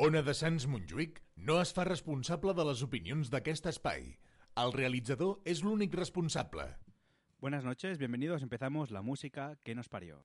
Ona de Sants Montjuïc no es fa responsable de les opinions d'aquest espai. El realitzador és l'únic responsable. Buenas noches, bienvenidos. Empezamos la música que nos parió.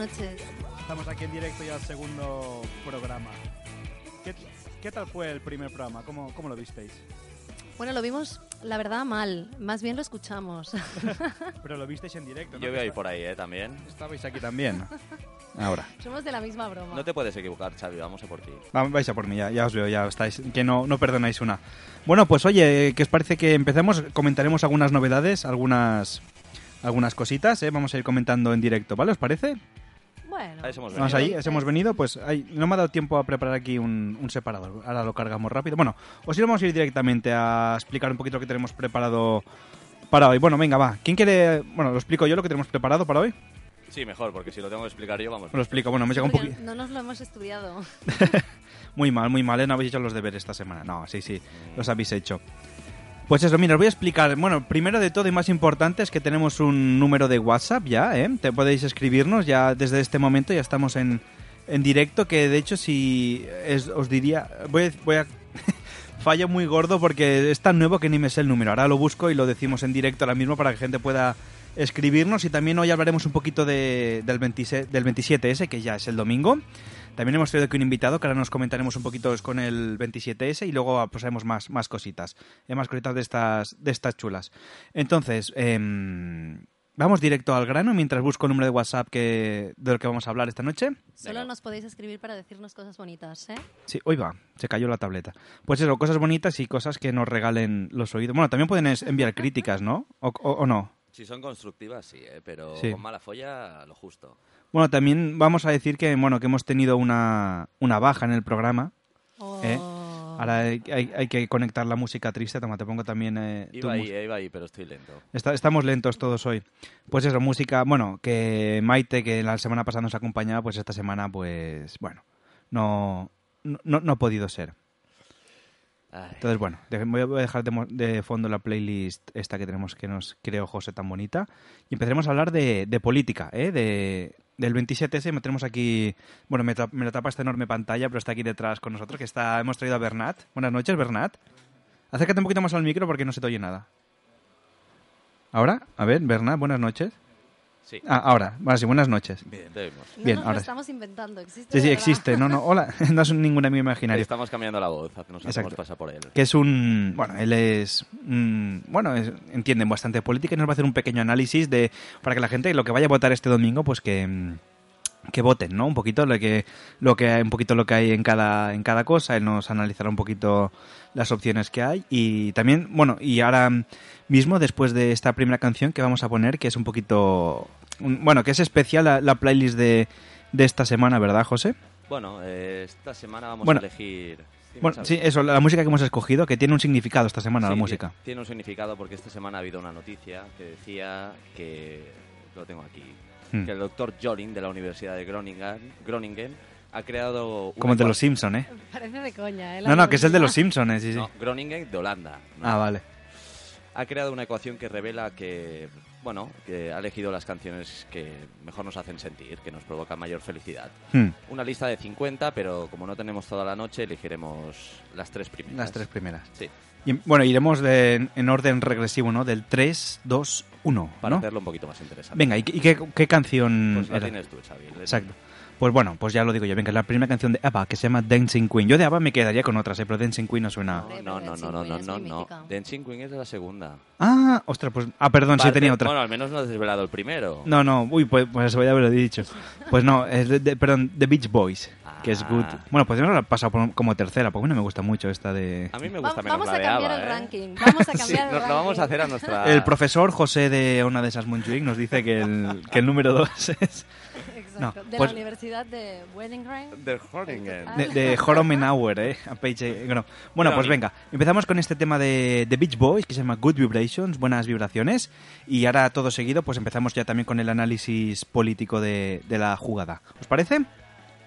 Noches, Isa. Buenas noches. Estamos aquí en directo ya al segundo programa. ¿Qué, qué tal fue el primer programa? ¿Cómo, cómo lo visteis? Bueno, lo vimos, la verdad, mal. Más bien lo escuchamos. Pero lo visteis en directo, ¿no? Yo voy a ir por ahí, ¿eh? También. Estabais aquí también. Ahora. Somos de la misma broma. No te puedes equivocar, Xavi. Vamos a por ti. Va- Vais a por mí, ya, ya os veo, ya estáis, que no, no perdonáis una. Bueno, pues oye, ¿qué os parece que empecemos? Comentaremos algunas novedades, algunas algunas cositas, ¿eh? Vamos a ir comentando en directo, ¿vale? ¿Os parece? Bueno. A eso hemos Vamos venido. ahí, eso hemos venido, pues ahí, no me ha dado tiempo a preparar aquí un, un separador, ahora lo cargamos rápido. Bueno, os íbamos a ir directamente a explicar un poquito lo que tenemos preparado para hoy. Bueno, venga, va. ¿Quién quiere...? Bueno, lo explico yo lo que tenemos preparado para hoy. Sí, mejor, porque si lo tengo que explicar yo, vamos. Os lo explico, bueno, me llega un poquito... No nos lo hemos estudiado. Muy mal, muy mal, ¿eh? No habéis hecho los deberes esta semana. No, sí, sí, los habéis hecho. Pues eso, mira, os voy a explicar. Bueno, primero de todo y más importante es que tenemos un número de WhatsApp ya, ¿eh? Te podéis escribirnos ya desde este momento, ya estamos en, en directo, que de hecho si es- os diría... Voy. Voy a Fallo muy gordo porque es tan nuevo que ni me sé el número. Ahora lo busco y lo decimos en directo ahora mismo para que gente pueda escribirnos y también hoy hablaremos un poquito de, del, 27, del 27S, que ya es el domingo. También hemos traído aquí un invitado que ahora nos comentaremos un poquito con el 27S y luego pues más, más cositas, eh, más cositas de estas, de estas chulas. Entonces, em, vamos directo al grano mientras busco el número de WhatsApp que, de lo que vamos a hablar esta noche. Solo nos podéis escribir para decirnos cosas bonitas, ¿eh? Sí, hoy va, se cayó la tableta. Pues eso, cosas bonitas y cosas que nos regalen los oídos. Bueno, también pueden enviar críticas, ¿no? O, o- o no. Si son constructivas, sí, ¿eh? Pero Sí. con mala folla, lo justo. Bueno, también vamos a decir que, bueno, que hemos tenido una, una baja en el programa. Oh. ¿Eh? Ahora hay, hay- hay que conectar la música triste. Toma, te pongo también eh, tu Iba ahí, eh, iba ahí, pero estoy lento. Está- estamos lentos todos hoy. Pues eso, música, bueno, que Maite, que la semana pasada nos acompañaba, pues esta semana, pues, bueno, no, no, no ha podido ser. Ay, Entonces, bueno, voy a dejar de, de fondo la playlist esta que tenemos que nos creó José tan bonita y empezaremos a hablar de, de política, ¿eh? De, del 27S me tenemos aquí, bueno, me, me lo tapa esta enorme pantalla, pero está aquí detrás con nosotros, que está, hemos traído a Bernat. Buenas noches, Bernat. Acércate un poquito más al micro porque no se te oye nada. ¿Ahora? A ver, Bernat, buenas noches. Sí. Ah, ahora, vale, sí, buenas noches. Bien, te oímos. No bien, nos ahora lo estamos inventando, existe. Sí, sí, existe. No, no, hola, no es ningún amigo imaginario. Estamos cambiando la voz, nos Exacto. hacemos pasar por él. que es un bueno él es mm, bueno es- entiende bastante política y nos va a hacer un pequeño análisis de para que la gente lo que vaya a votar este domingo pues que mm, que voten no un poquito lo que lo que un poquito lo que hay en cada en cada cosa él nos analizará un poquito las opciones que hay y también bueno y ahora mismo después de esta primera canción que vamos a poner que es un poquito un- bueno que es especial la, la playlist de de esta semana verdad José Bueno, eh, esta semana vamos Bueno. a elegir... Bueno sí eso la música que hemos escogido que tiene un significado esta semana la Sí, música ti- Tiene un significado porque esta semana ha habido una noticia que decía que... Lo tengo aquí. Hmm. Que el doctor Jorin de la Universidad de Groningen, Groningen ha creado... Como el de los Simpson, ¿eh? Parece de coña, ¿eh? La No, no, que es el de los. Simpsons, ¿eh? Sí, sí. No, Groningen de Holanda. ¿no? Ah, vale. ha creado una ecuación que revela que, bueno, que ha elegido las canciones que mejor nos hacen sentir, que nos provocan mayor felicidad. Hmm, Una lista de 50, pero como no tenemos toda la noche, elegiremos las tres primeras. Las tres primeras. Sí. Y, bueno, iremos de- en orden regresivo, ¿no? Del 3, 2, 1, Para ¿no? hacerlo un poquito más interesante. Venga, ¿y, qué- y qué, qué canción Pues la era? tienes tú, Xavi. Exacto. Pues bueno, pues ya lo digo yo. Venga, la primera canción de ABBA, que se llama Dancing Queen. Yo de ABBA me quedaría con otras, ¿eh? pero Dancing Queen no suena... No, no, no, no, no, es no, no. Dancing Queen es de la segunda. Ah, ostras, pues... Ah, perdón, sí tenía otra. Bueno, al menos no has desvelado el primero. No, no, uy, pues, pues voy a haberlo dicho. Pues no, es de, de- perdón, The Beach Boys, que es Ah. good. Bueno, pues yo no la he pasado por- como tercera, porque a mí no me gusta mucho esta de... A mí me Va- gusta menos vamos la a de cambiar ABBA, el ¿eh? ranking. Vamos a Sí, cambiar el nos lo vamos a ranking. hacer a nuestra... El profesor José de una de esas Montjuic nos dice que el, que el número dos es. No, de pues- la Universidad de Weddingren. De Groningen. Ah. de, de Horomenauer, ¿eh? A page, eh, no. Bueno, pues venga, empezamos con este tema de, de Beach Boys que se llama Good Vibrations, buenas vibraciones. Y ahora todo seguido, pues empezamos ya también con el análisis político de, de la jugada. ¿Os parece?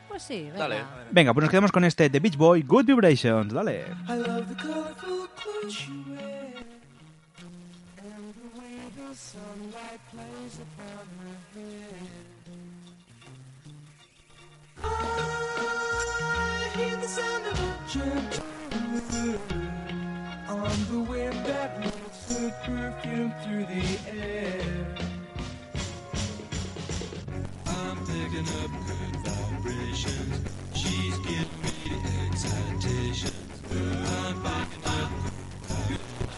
Pues sí, venga. Dale. Venga, pues nos quedamos con este The Beach Boy Good Vibrations, dale. I love the colorful clothes you wear. And the way the sunlight plays upon her hair. On the wind that lifts her perfume through the air. I'm picking up good vibrations. She's giving me excitation. I'm picking up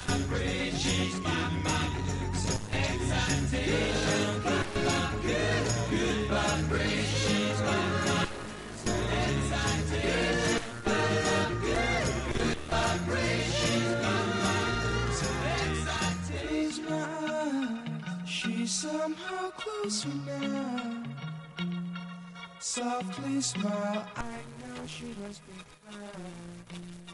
vibrations. Somehow closer now. Softly smile, I know she must be fine.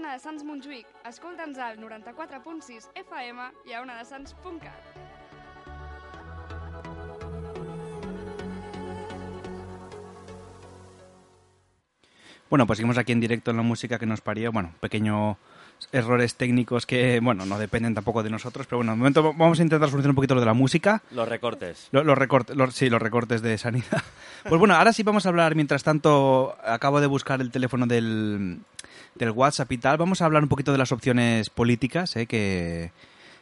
Bona de Sants Montjuïc. Escolta'ns al 94.6 FM i a onadesans.cat. Bueno, pues seguimos aquí en directo en la música que nos parió. Bueno, pequeños errores técnicos que, bueno, no dependen tampoco de nosotros, pero bueno, de momento vamos a intentar solucionar un poquito lo de la música. Los recortes. Lo- Los, recortes, los- sí, los recortes de sanidad. Pues bueno, ahora sí vamos a hablar, mientras tanto, acabo de buscar el teléfono del, del WhatsApp y tal. Vamos a hablar un poquito de las opciones políticas eh, que,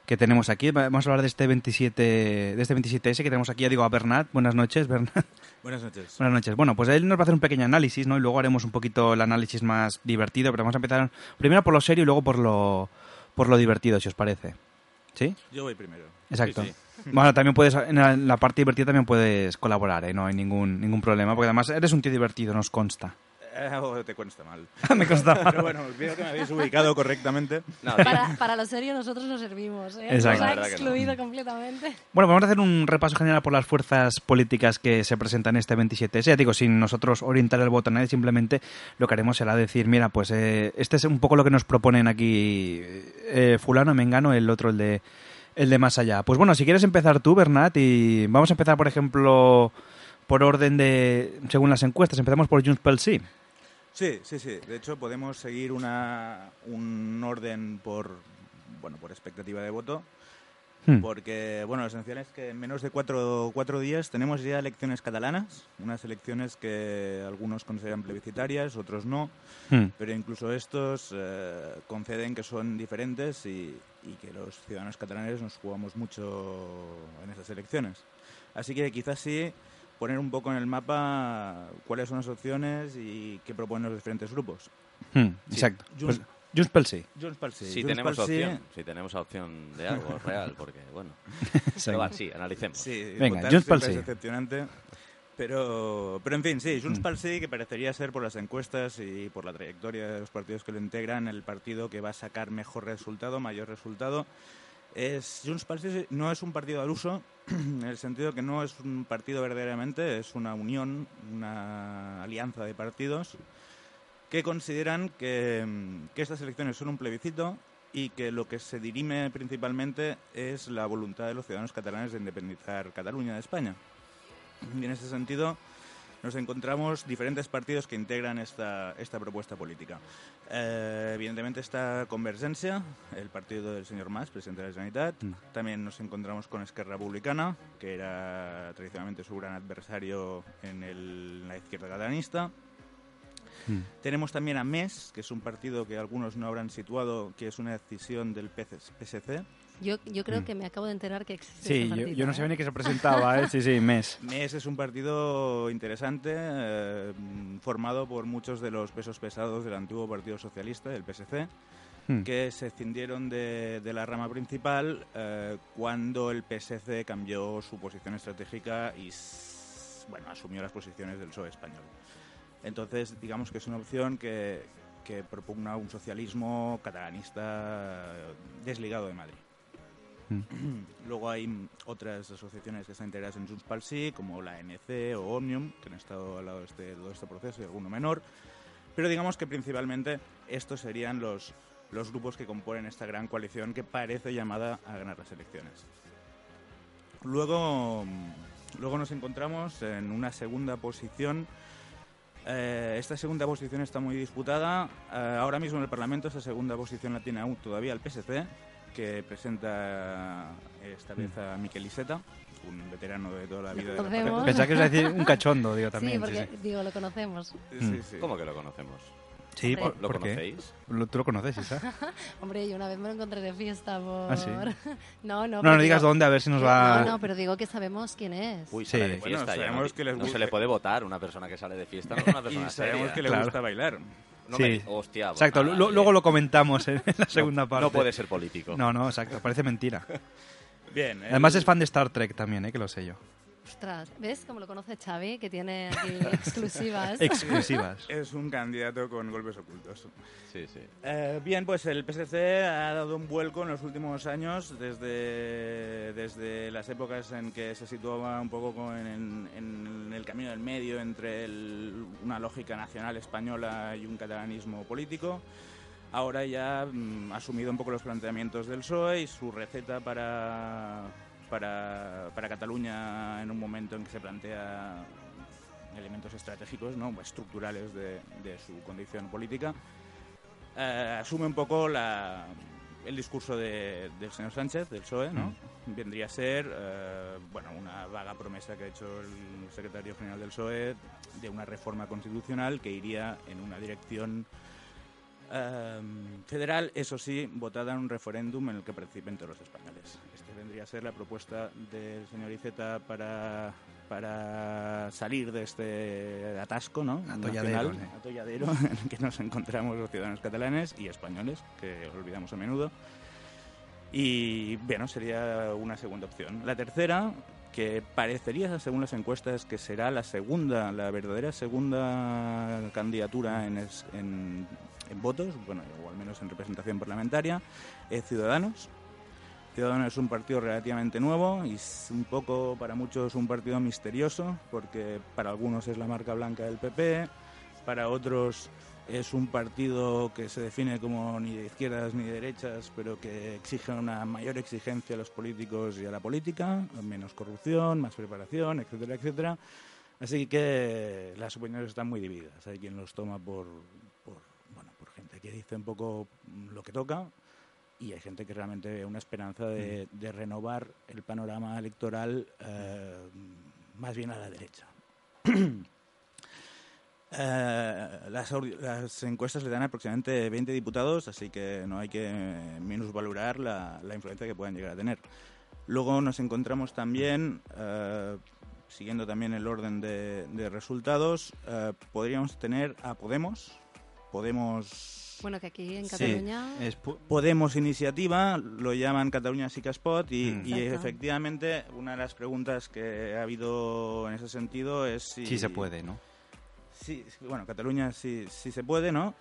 que tenemos aquí. Vamos a hablar de este 27, de este 27S que tenemos aquí. Ya digo a Bernat. Buenas noches, Bernat. Buenas noches. Buenas noches. Bueno, pues él nos va a hacer un pequeño análisis, ¿no? Y luego haremos un poquito el análisis más divertido, pero vamos a empezar primero por lo serio y luego por lo, por lo divertido, si os parece. ¿Sí? Yo voy primero. Exacto. Sí, sí. Bueno, también puedes, en la, en la parte divertida también puedes colaborar, ¿eh? No hay ningún, ningún problema, porque además eres un tío divertido, nos consta. Eh, te cuesta mal. Me consta. Pero bueno, veo que me habéis ubicado correctamente. No. Para, para lo serio nosotros no servimos, ¿eh? Exacto. Nos ha que no. excluido completamente. Bueno, vamos a hacer un repaso general por las fuerzas políticas que se presentan este 27S. Ya digo, sin nosotros orientar el voto a nadie, simplemente lo que haremos será decir, mira, pues eh, este es un poco lo que nos proponen aquí eh, fulano, mengano, el otro, el de, el de más allá. Pues bueno, si quieres empezar tú, Bernat, y vamos a empezar, por ejemplo, por orden de, según las encuestas. Empezamos por Junts pel Sí. Sí, sí, sí. De hecho, podemos seguir una, un orden por, bueno, por expectativa de voto. Hmm. Porque, bueno, lo esencial es que en menos de cuatro, cuatro días tenemos ya elecciones catalanas, unas elecciones que algunos consideran plebiscitarias, otros no, Hmm. pero incluso estos eh, conceden que son diferentes y, y que los ciudadanos catalanes nos jugamos mucho en esas elecciones. Así que quizás sí poner un poco en el mapa cuáles son las opciones y qué proponen los diferentes grupos. Hmm, Exacto. Junts- Pues, Junts pel Sí. Junts pel sí. Si Junts tenemos sí- opción, si tenemos opción de algo real, porque bueno. Pero va, sí, analicemos. Sí, Venga, Junts pel sí. es decepcionante. Pero, pero en fin, sí, Junts Mm. pel sí, que parecería ser por las encuestas y por la trayectoria de los partidos que lo integran, el partido que va a sacar mejor resultado, mayor resultado. Es, Junts no es un partido al uso, en el sentido que no es un partido verdaderamente, es una unión, una alianza de partidos que consideran que, mm, que estas elecciones son un plebiscito y que lo que se dirime principalmente es la voluntad de los ciudadanos catalanes de independizar Cataluña de España. Y en ese sentido nos encontramos diferentes partidos que integran esta, esta propuesta política. Eh, evidentemente está Convergencia, el partido del señor Mas, presidente de la Generalitat. Mm. También nos encontramos con Esquerra Republicana, que era tradicionalmente su gran adversario en, el- en la izquierda catalanista. Hmm. Tenemos también a MES, que es un partido que algunos no habrán situado, que es una decisión del PSC. Yo, yo creo Mm. que me acabo de enterar que existe Sí, ese yo, partido, yo no ¿eh? sabía ni que se presentaba, ¿eh? Sí, sí, mes. MES es un partido interesante, eh, formado por muchos de los pesos pesados del antiguo Partido Socialista, el PSC, Hmm. que se escindieron de, de la rama principal eh, cuando el PSC cambió su posición estratégica y s- bueno, asumió las posiciones del PSOE español. Entonces, digamos que es una opción que, que propugna un socialismo catalanista eh, desligado de Madrid. Luego hay otras asociaciones que están integradas en Junts pel Sí, como la ANC o Omnium, que han estado al lado de este, todo este proceso y alguno menor. Pero digamos que principalmente estos serían los, los grupos que componen esta gran coalición que parece llamada a ganar las elecciones. Luego, luego nos encontramos en una segunda posición. Eh, esta segunda posición está muy disputada. Eh, ahora mismo en el Parlamento esta segunda posición la tiene aún todavía el PSC, que presenta esta vez a Miquel Iceta, un veterano de toda la vida. de la. Pensaba que ibas a decir un cachondo, digo, Sí, también. porque, sí, sí. digo, lo conocemos. Sí, sí. ¿Cómo que lo conocemos? Sí, Hombre. ¿por, ¿Lo por qué? conocéis? ¿Tú lo conoces, Isa? Hombre, yo una vez me lo encontré de fiesta por... ¿Ah, sí? no, no. No, no digas digo- dónde, a ver si nos No, va... no, pero digo que sabemos quién es. Uy, Sí. sale de Bueno, fiesta. ya sabemos no, que les no gusta- se le puede votar una persona que sale de fiesta, no es una persona Y sabemos seria. que le Claro. gusta bailar. No Sí. me- Hostia, pues Exacto, nada, lo- oye. luego lo comentamos en la segunda no, parte. No puede ser político. No, no, exacto, parece mentira. Bien. el- Además es fan de Star Trek también, ¿eh? que lo sé yo. Ostras, ¿ves cómo lo conoce Xavi? Que tiene aquí exclusivas. Exclusivas. Es un candidato con golpes ocultos. Sí, sí. Eh, bien, pues el PSC ha dado un vuelco en los últimos años, desde, desde las épocas en que se situaba un poco en, en el camino del medio entre el- una lógica nacional española y un catalanismo político. Ahora ya mm, ha asumido un poco los planteamientos del PSOE y su receta para, para, para Cataluña en un momento en que se plantea elementos estratégicos, ¿no? estructurales de, de su condición política eh, asume un poco la- el discurso de- del señor Sánchez, del PSOE, ¿no? Vendría a ser, eh, bueno, una vaga promesa que ha hecho el secretario general del PSOE de una reforma constitucional que iría en una dirección eh, federal, eso sí, votada en un referéndum en el que participen todos los españoles. Esta vendría a ser la propuesta del señor Iceta para, para salir de este atasco, ¿no? Atolladero, Nacional, sí. atolladero en el que nos encontramos los ciudadanos catalanes y españoles, que olvidamos a menudo. Y bueno, sería una segunda opción. La tercera, que parecería, según las encuestas, que será la segunda, la verdadera segunda candidatura en, es- en- en votos, bueno, o al menos en representación parlamentaria, es Ciudadanos. Ciudadanos es un partido relativamente nuevo y es un poco, para muchos, un partido misterioso, porque para algunos es la marca blanca del PP, para otros es un partido que se define como ni de izquierdas ni de derechas, pero que exige una mayor exigencia a los políticos y a la política, menos corrupción, más preparación, etcétera, etcétera. Así que las opiniones están muy divididas. Hay quien los toma por, por, bueno, por gente que dice un poco lo que toca y hay gente que realmente ve una esperanza de, de renovar el panorama electoral eh, más bien a la derecha. Eh, las, las encuestas le dan aproximadamente 20 diputados, así que no hay que minusvalorar la, la influencia que puedan llegar a tener. Luego nos encontramos también, eh, siguiendo también el orden de, de resultados, eh, podríamos tener a Podemos. Podemos Bueno, que aquí en Sí, Cataluña... es Podemos Iniciativa, lo llaman Cataluña Sí que es Pot y, Mm. y efectivamente una de las preguntas que ha habido en ese sentido es si... sí se puede, ¿no? Sí, sí, bueno, Cataluña sí, sí se puede, ¿no?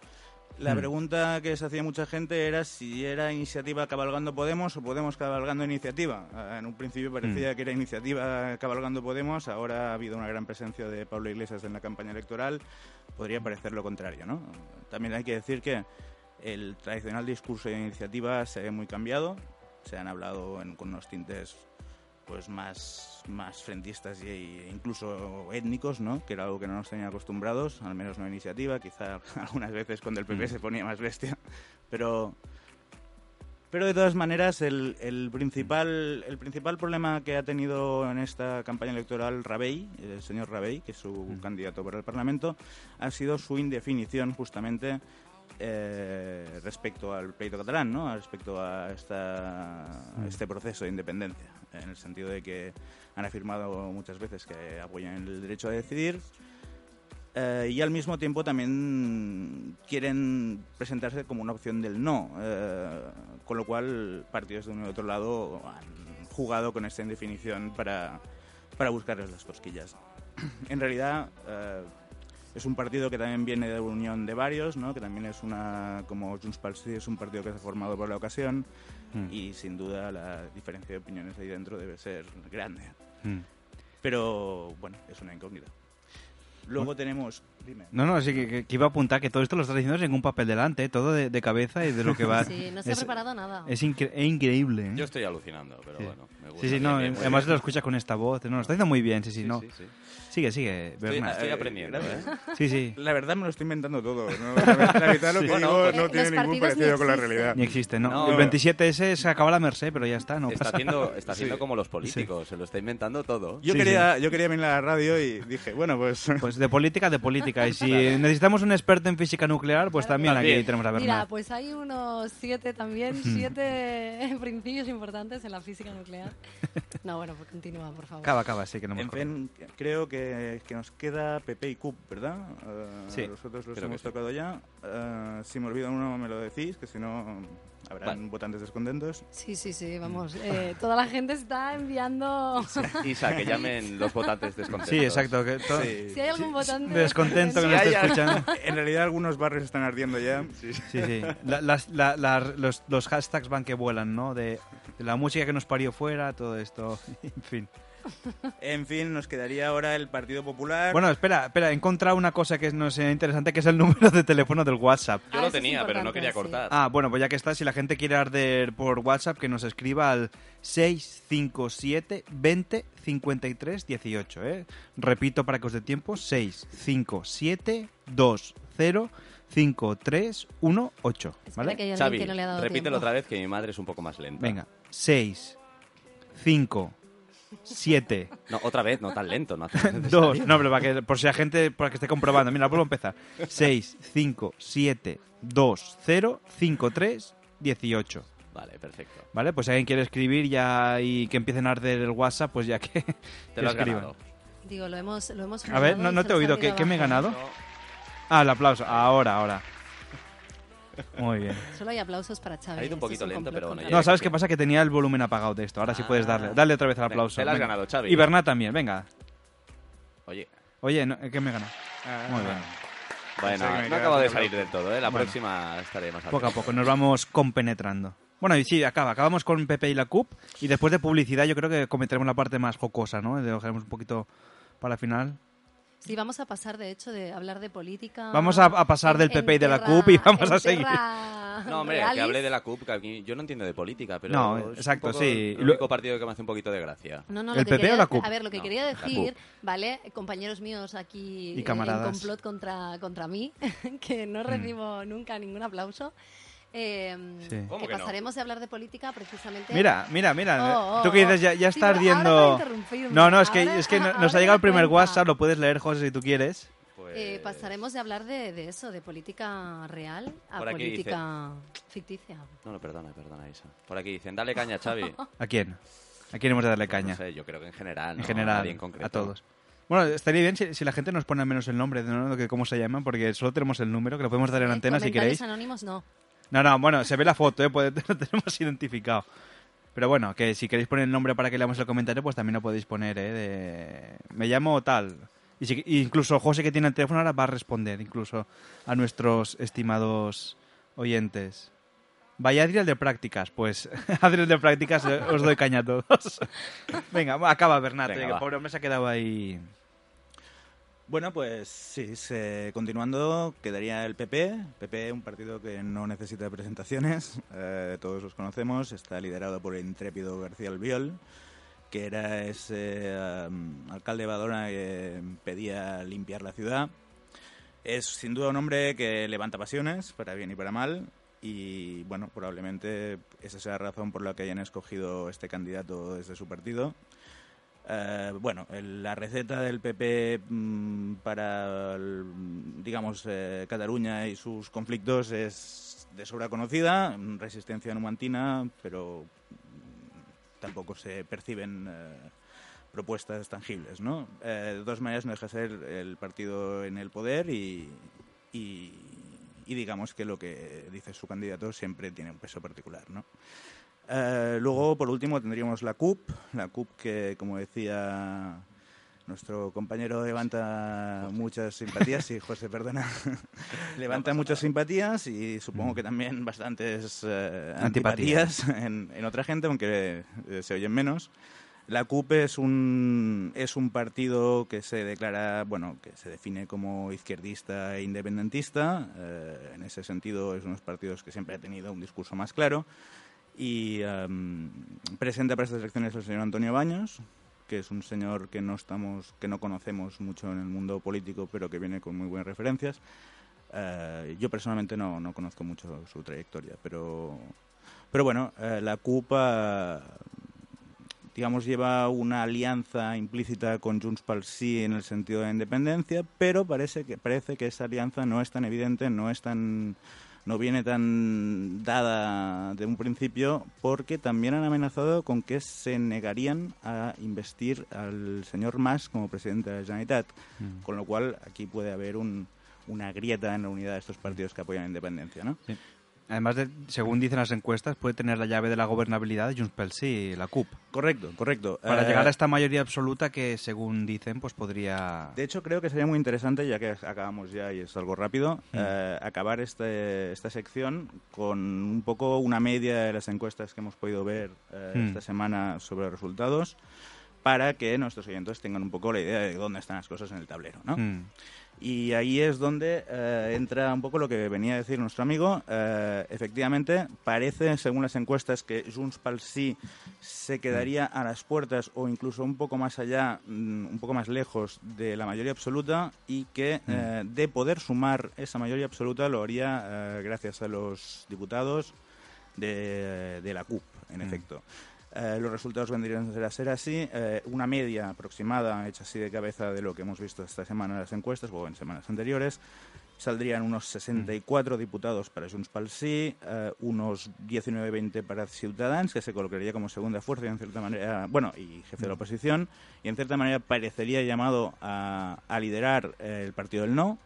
La Mm. pregunta que se hacía mucha gente era si era iniciativa cabalgando Podemos o Podemos cabalgando iniciativa. Ah, En un principio parecía que era iniciativa cabalgando Podemos, ahora ha habido una gran presencia de Pablo Iglesias en la campaña electoral. Podría parecer lo contrario, ¿no? También hay que decir que el tradicional discurso de iniciativa se ve muy cambiado. Se han hablado en- con unos tintes pues más, más frentistas y, e incluso étnicos, ¿no? Que era algo que no nos tenían acostumbrados, al menos no iniciativa, quizá algunas veces cuando el PP Mm. se ponía más bestia, pero pero de todas maneras el, el principal el principal problema que ha tenido en esta campaña electoral Rabey, el señor Rabey, que es su Mm. candidato para el Parlamento, ha sido su indefinición justamente eh, respecto al pleito catalán, ¿no? Respecto a, esta, a Mm. este proceso de independencia, en el sentido de que han afirmado muchas veces que apoyan el derecho a decidir eh, y al mismo tiempo también quieren presentarse como una opción del no, eh, con lo cual partidos de uno y otro lado han jugado con esta indefinición para, para buscarles las cosquillas. en realidad eh, es un partido que también viene de unión de varios, ¿no? que también es una, como Junts pel es un partido que se ha formado por la ocasión Mm. y sin duda la diferencia de opiniones ahí dentro debe ser grande. Mm. Pero bueno, es una incógnita. Luego tenemos... Dime. No, no, sí que, que- que iba a apuntar que todo esto lo estás diciendo sin un papel delante, ¿eh? todo de, de cabeza y de lo que va. Sí, no se ha es, preparado nada. es incre- es increíble. ¿eh? Yo estoy alucinando, pero Sí. bueno. Me gusta. Sí, sí, Bien, no, bien, muy además bien. lo escuchas con esta voz. No, lo está haciendo muy bien, sí, sí, Sí, no. sí, sí. Sigue, sigue, Estoy, estoy Eh, aprendiendo, ¿eh? Sí, sí. La verdad me lo estoy inventando todo. ¿no? La, mitad de lo que Sí. digo Bueno, no tiene ningún partidos ni parecido con la realidad. Ni existe, ¿no? No. El 27S se acaba la Merced, pero ya está, no está haciendo, está haciendo Sí. como los políticos, se lo está inventando todo. Yo, Sí, quería, yo quería venir a la radio y dije, bueno, pues... Pues de política, de política. Y si necesitamos un experto en física nuclear, pues también, También. aquí tenemos a Mira, Bernat. pues hay unos siete también, siete principios importantes en la física nuclear. No, bueno, pues continúa, por favor. Acaba, acaba, sí que no me En fin, creo que, que nos queda PP y CUP, ¿verdad? Eh, Sí. Nosotros los hemos sí. tocado ya. Eh, si me olvido uno, me lo decís, que si no habrán Vale. votantes descontentos. Sí, sí, sí, vamos. eh, toda la gente está enviando... Isa, que llamen los votantes descontentos. Sí, exacto. Que to- Sí. Si hay algún votante... Descontento que Si nos esté hay- escuchando. En realidad algunos barrios están ardiendo ya. Sí, sí. La- las- la- la- los, los hashtags van que vuelan, ¿no? De, de la música que nos parió fuera, todo esto. En fin. En fin, nos quedaría ahora el Partido Popular. Bueno, espera, espera. He encontrado una cosa que no sé interesante, que es el número de teléfono del WhatsApp. Yo Ah, lo tenía, pero no quería sí. cortar. Ah, bueno, pues ya que está, si la gente quiere arder por WhatsApp, que nos escriba al 657 20 53 18, ¿eh? Repito para que os dé tiempo, 657 20 53 18, Espera ¿vale? que Xavi, que no le ha dado repítelo tiempo. otra vez que mi madre es un poco más lenta. Venga, 6, 5, 7, No, otra vez, no tan lento. No hace 2, no, pero para que, por si la gente, para que esté comprobando, mira, vuelvo a empezar. 6, 5, 7, 2, 0, 5, 3, 18. Vale, perfecto. ¿Vale? Pues si alguien quiere escribir ya y que empiecen a arder el WhatsApp, pues ya que, Te lo has escriban. ganado. Digo, lo hemos, lo hemos A ver, no, no te he oído. ¿Qué, qué me he ganado? Ah, el aplauso. Ahora, ahora. Muy bien. Solo hay aplausos para Xavi. Ha ido un Esto poquito es lento, complot pero bueno, No, ¿sabes qué pasa? Que tenía el volumen apagado de esto. Ahora sí puedes darle. Dale otra vez el aplauso. te la has venga. ganado, Xavi. Y Bernat también, venga. Oye, Oye, no, ¿qué me gana? Muy bien. bueno, que me no acabo de salir del todo, ¿eh? La Bueno. próxima estaré más Poco a poco, nos vamos compenetrando. Bueno, y sí, acaba. Acabamos con Pepe y la CUP. Y después de publicidad, yo creo que cometeremos la parte más jocosa, ¿no? Dejaremos un poquito para el final. Sí, vamos a pasar, de hecho, de hablar de política... Vamos a- a pasar en- del PP y de la CUP y vamos a seguir. No, hombre, que realis. hable de la CUP, que aquí yo no entiendo de política, pero No, es un exacto, poco sí. el único partido que me hace un poquito de gracia. No, no, ¿El lo que PP o la CUP? A ver, lo que No, quería decir. ¿vale? Compañeros míos aquí Y camaradas. en complot contra, contra mí, que no recibo nunca ningún aplauso. Eh, Sí. ¿Cómo que que no? pasaremos de hablar de política precisamente... Mira, mira, mira. Oh, oh, Tú que dices, oh. ya, ya Sí, está ardiendo. No, no, es que, ahora- es que no- ahora nos ha llegado el primer cuenta. WhatsApp, lo puedes leer, José, si tú quieres. Pues... Eh, pasaremos de hablar de, de eso, de política real a política ficticia. No, no, perdona, perdona, Isa. Por aquí dicen, dale caña, Xavi. ¿A quién? ¿A quién hemos de darle No caña? sé, yo creo que en general, en no, general, en concreto. a todos. Bueno, estaría bien si, si la gente nos pone al menos el nombre, ¿no? De cómo se llaman, porque solo tenemos el número, que lo podemos dar en Eh, antena si queréis. anónimos no. No, no, bueno, se ve la foto, ¿eh? Lo tenemos identificado. Pero bueno, que si queréis poner el nombre para que leamos el comentario, pues también lo podéis poner, ¿eh? De... Me llamo tal. Y si- incluso José, que tiene el teléfono, ahora va a responder, incluso a nuestros estimados oyentes. Vaya Adriel de prácticas, pues Adriel de prácticas eh, os doy caña a todos. Venga, acaba Bernat, Venga, eh, que el pobre hombre se ha quedado ahí. Bueno, pues sí, se- continuando, quedaría el PP. PP, un partido que no necesita presentaciones, eh, todos los conocemos, está liderado por el intrépido García Albiol, que era ese um, alcalde de Badona que pedía limpiar la ciudad. Es sin duda un hombre que levanta pasiones, para bien y para mal, y bueno, probablemente esa sea la razón por la que hayan escogido este candidato desde su partido. Eh, bueno, el- la receta del PP mm, para, digamos, eh, Cataluña y sus conflictos es de sobra conocida, mm, resistencia numantina, pero mm, tampoco se perciben eh, propuestas tangibles, ¿no? Eh, de todas maneras, no deja de ser el partido en el poder y, y digamos que lo que dice su candidato siempre tiene un peso particular, ¿no? Eh, luego, por último, tendríamos la CUP, la CUP que, como decía nuestro compañero, levanta muchas simpatías, sí, José, perdona, levanta muchas simpatías y supongo que también bastantes eh, Antipatías. antipatías en, en otra gente, aunque eh, se oyen menos. La CUP es un, es un partido que se declara, bueno, que se define como izquierdista e independentista. Eh, en ese sentido, es unos partidos que siempre ha tenido un discurso más claro. Y em, presenta para estas elecciones al señor Antonio Baños, que es un señor que no estamos, que no conocemos mucho en el mundo político, pero que viene con muy buenas referencias. Eh, yo personalmente no, no conozco mucho su trayectoria, pero, pero bueno, eh, la CUP eh, digamos, lleva una alianza implícita con Junts pel Sí en el sentido de la independencia, pero parece que, parece que esa alianza no es tan evidente, no es tan no viene tan dada de un principio porque también han amenazado con que se negarían a investir al señor Mas como presidente de la Generalitat, con lo cual aquí puede haber un, una grieta en la unidad de estos partidos que apoyan la independencia, ¿no? Sí. Además, de, según dicen las encuestas, puede tener la llave de la gobernabilidad de Junts pel Sí, la CUP. Correcto, correcto. Para Eh, llegar a esta mayoría absoluta que, según dicen, pues podría... De hecho, creo que sería muy interesante, ya que acabamos ya y es algo rápido, eh, acabar este, esta sección con un poco una media de las encuestas que hemos podido ver eh, Mm. esta semana sobre resultados, para que nuestros oyentes tengan un poco la idea de dónde están las cosas en el tablero, ¿no? Mm. Y ahí es donde eh, entra un poco lo que venía a decir nuestro amigo. Eh, efectivamente, parece, según las encuestas, que Junts pel Sí se quedaría a las puertas o incluso un poco más allá, mm, un poco más lejos de la mayoría absoluta y que eh, de poder sumar esa mayoría absoluta lo haría eh, gracias a los diputados de, de la CUP, en efecto. Eh, los resultados vendrían a ser así, eh, una media aproximada, hecha así de cabeza de lo que hemos visto esta semana en las encuestas o en semanas anteriores, saldrían unos 64 diputados para Junts pel Sí, eh, unos 19-20 para Ciutadans, que se colocaría como segunda fuerza y en cierta manera, bueno, y jefe de la oposición, y en cierta manera parecería llamado a, a liderar el partido del no.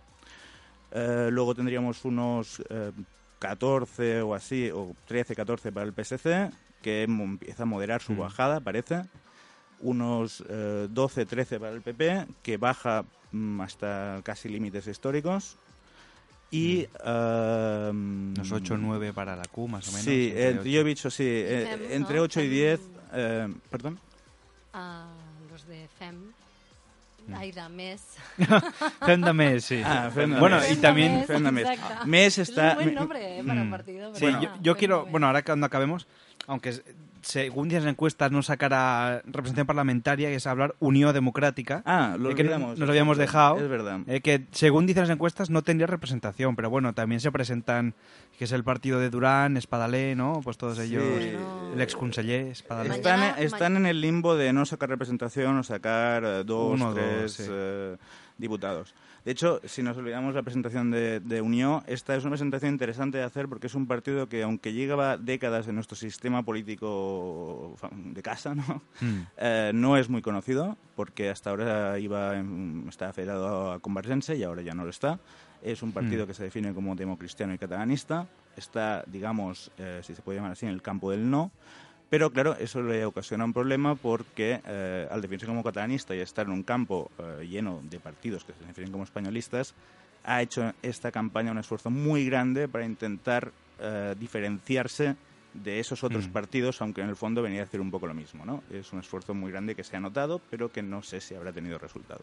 Luego tendríamos unos eh, 14 o así, o 13, 14 para el PSC, que mo- empieza a moderar su Mm. bajada, parece. Unos eh, 12, 13 para el PP, que baja mm, hasta casi límites históricos. Y... eh, Unos 8 o 9 para la Q, más o menos. Sí, entre eh, yo he dicho, sí, eh, FEM, entre ¿no? 8 y FEM. 10... eh, ¿Perdón? Ah, los de FEM. Mm. Ay, da mes. Féndame, sí. Ah, Fernando Bueno, Mes. y también... Mes. exacto. Mes Es está- un buen nombre eh, para Mm. partido. Sí, yo, yo quiero, bueno, ahora cuando acabemos, aunque según dicen las encuestas no sacará representación parlamentaria, que es hablar Unión Democrática, Ah, lo eh, que nos lo habíamos dejado, Es verdad. eh, que según dicen las encuestas no tendría representación, pero bueno, también se presentan, que es el partido de Durán, Espadalé, ¿no? Pues todos ellos, Bueno. el exconseller Espadalé. Están, están en el limbo de no sacar representación o sacar eh, dos, Uno dos, tres sí. eh, diputados. De hecho, si nos olvidamos la presentación de, de Unión, esta es una presentación interesante de hacer porque es un partido que, aunque lleva décadas en nuestro sistema político de casa, ¿no? Mm. Eh, no es muy conocido porque hasta ahora iba en- estaba afiliado a Convergencia y ahora ya no lo está. Es un partido Mm. que se define como democristiano y catalanista. Está, digamos, eh, si se puede llamar así, en el campo del no. Pero claro, eso le ocasiona un problema porque eh, al definirse como catalanista y estar en un campo eh, lleno de partidos que se definen como españolistas, ha hecho esta campaña un esfuerzo muy grande para intentar eh, diferenciarse de esos otros Mm. partidos, aunque en el fondo venía a hacer un poco lo mismo. ¿no? Es un esfuerzo muy grande que se ha notado, pero que no sé si habrá tenido resultado.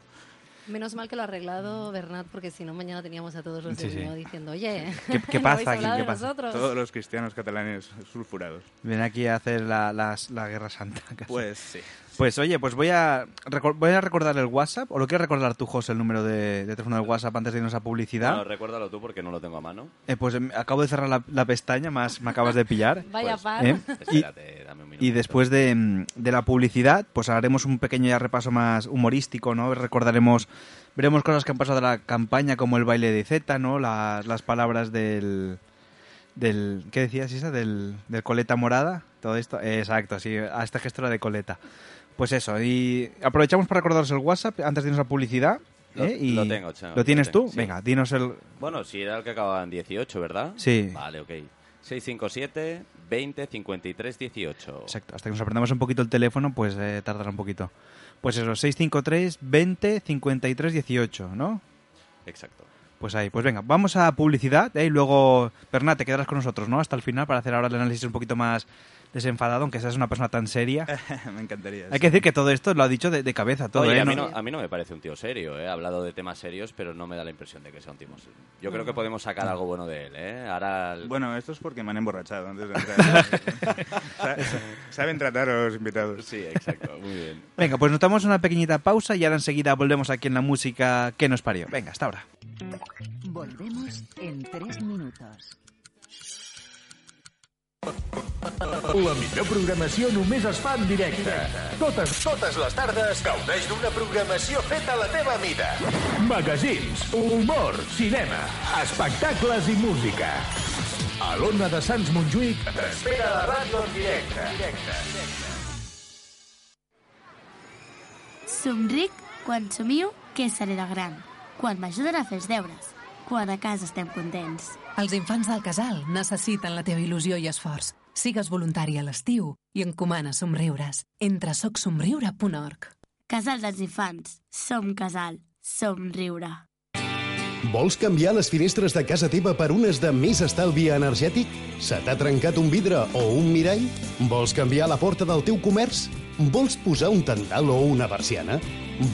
Menos mal que lo ha arreglado Bernat, porque si no, mañana teníamos a todos los Sí, de sí. Diciendo, oye, ¿Qué- pasa aquí? ¿Qué pasa? nosotros. Todos los cristianos catalanes sulfurados. Ven aquí a hacer la, la Guerra Santa. casi. Pues sí. Pues oye, pues voy a, voy a recordar el WhatsApp, o lo quieres recordar tú, José, el número de, de teléfono del WhatsApp antes de irnos a publicidad. Bueno, recuérdalo tú porque no lo tengo a mano. Eh, pues em, acabo de cerrar la, la pestaña, más me acabas de pillar. Vaya Pues, par. ¿eh? Y, Espérate, dame un minuto. y después de, mm, de la publicidad, pues haremos un pequeño ya repaso más humorístico, ¿no? Recordaremos, veremos cosas que han pasado de la campaña, como el baile de Z, ¿no? Las, las palabras del, del... ¿Qué decías, Isa? Del, del coleta morada, todo esto. Eh, exacto, sí, a esta gestora de coleta. Pues eso, y aprovechamos para recordaros el WhatsApp antes de irnos a publicidad. Lo- ¿eh? Y- lo tengo, Chano, ¿Lo tienes lo tengo, tú? sí. Venga, dinos el... Bueno, si era el que acababa en 18, ¿verdad? Sí. Vale, ok. 657 20 53 18. Exacto, hasta que nos aprendamos un poquito el teléfono, pues eh, tardará un poquito. Pues eso, 653 20 53 18, ¿no? Exacto. Pues ahí, pues venga, vamos a publicidad ¿eh? y luego, Bernat, te quedarás con nosotros, ¿no? Hasta el final para hacer ahora el análisis un poquito más desenfadado, aunque seas una persona tan seria. Me encantaría. Hay que decir que todo esto lo ha dicho de, de cabeza, todo, Oye, ¿eh? a, mí No- a mí no me parece un tío serio, ¿eh? Ha hablado de temas serios, pero no me da la impresión de que sea un tío serio. Yo creo que podemos sacar algo bueno de él, ¿eh? Ahora... el- Bueno, esto es porque me han emborrachado antes de entrar. Sa- Saben tratar a los invitados. Sí, exacto, muy bien. Venga, pues nos damos una pequeñita pausa y ahora enseguida volvemos aquí en la música que nos parió. Venga, hasta ahora. Volvemos en tres minutos. La millor programació només es fa en directe. Totes, totes les tardes gaudeix d'una programació feta a la teva mida. Magazins, humor, cinema, espectacles i música. A l'Ona de Sants Montjuïc t'espera la ràdio en directe. Somric quan somiu que seré de gran, quan m'ajuden a fer els deures, quan a casa estem contents. Els infants del casal necessiten la teva il·lusió i esforç. Sigues voluntari a l'estiu i encomana somriures. Entra a socsomriure.org. Casal dels infants. Som casal. Som riure. Vols canviar les finestres de casa teva per unes de més estalvi energètic? Se t'ha trencat un vidre o un mirall? Vols canviar la porta del teu comerç? Vols posar un tendal o una persiana?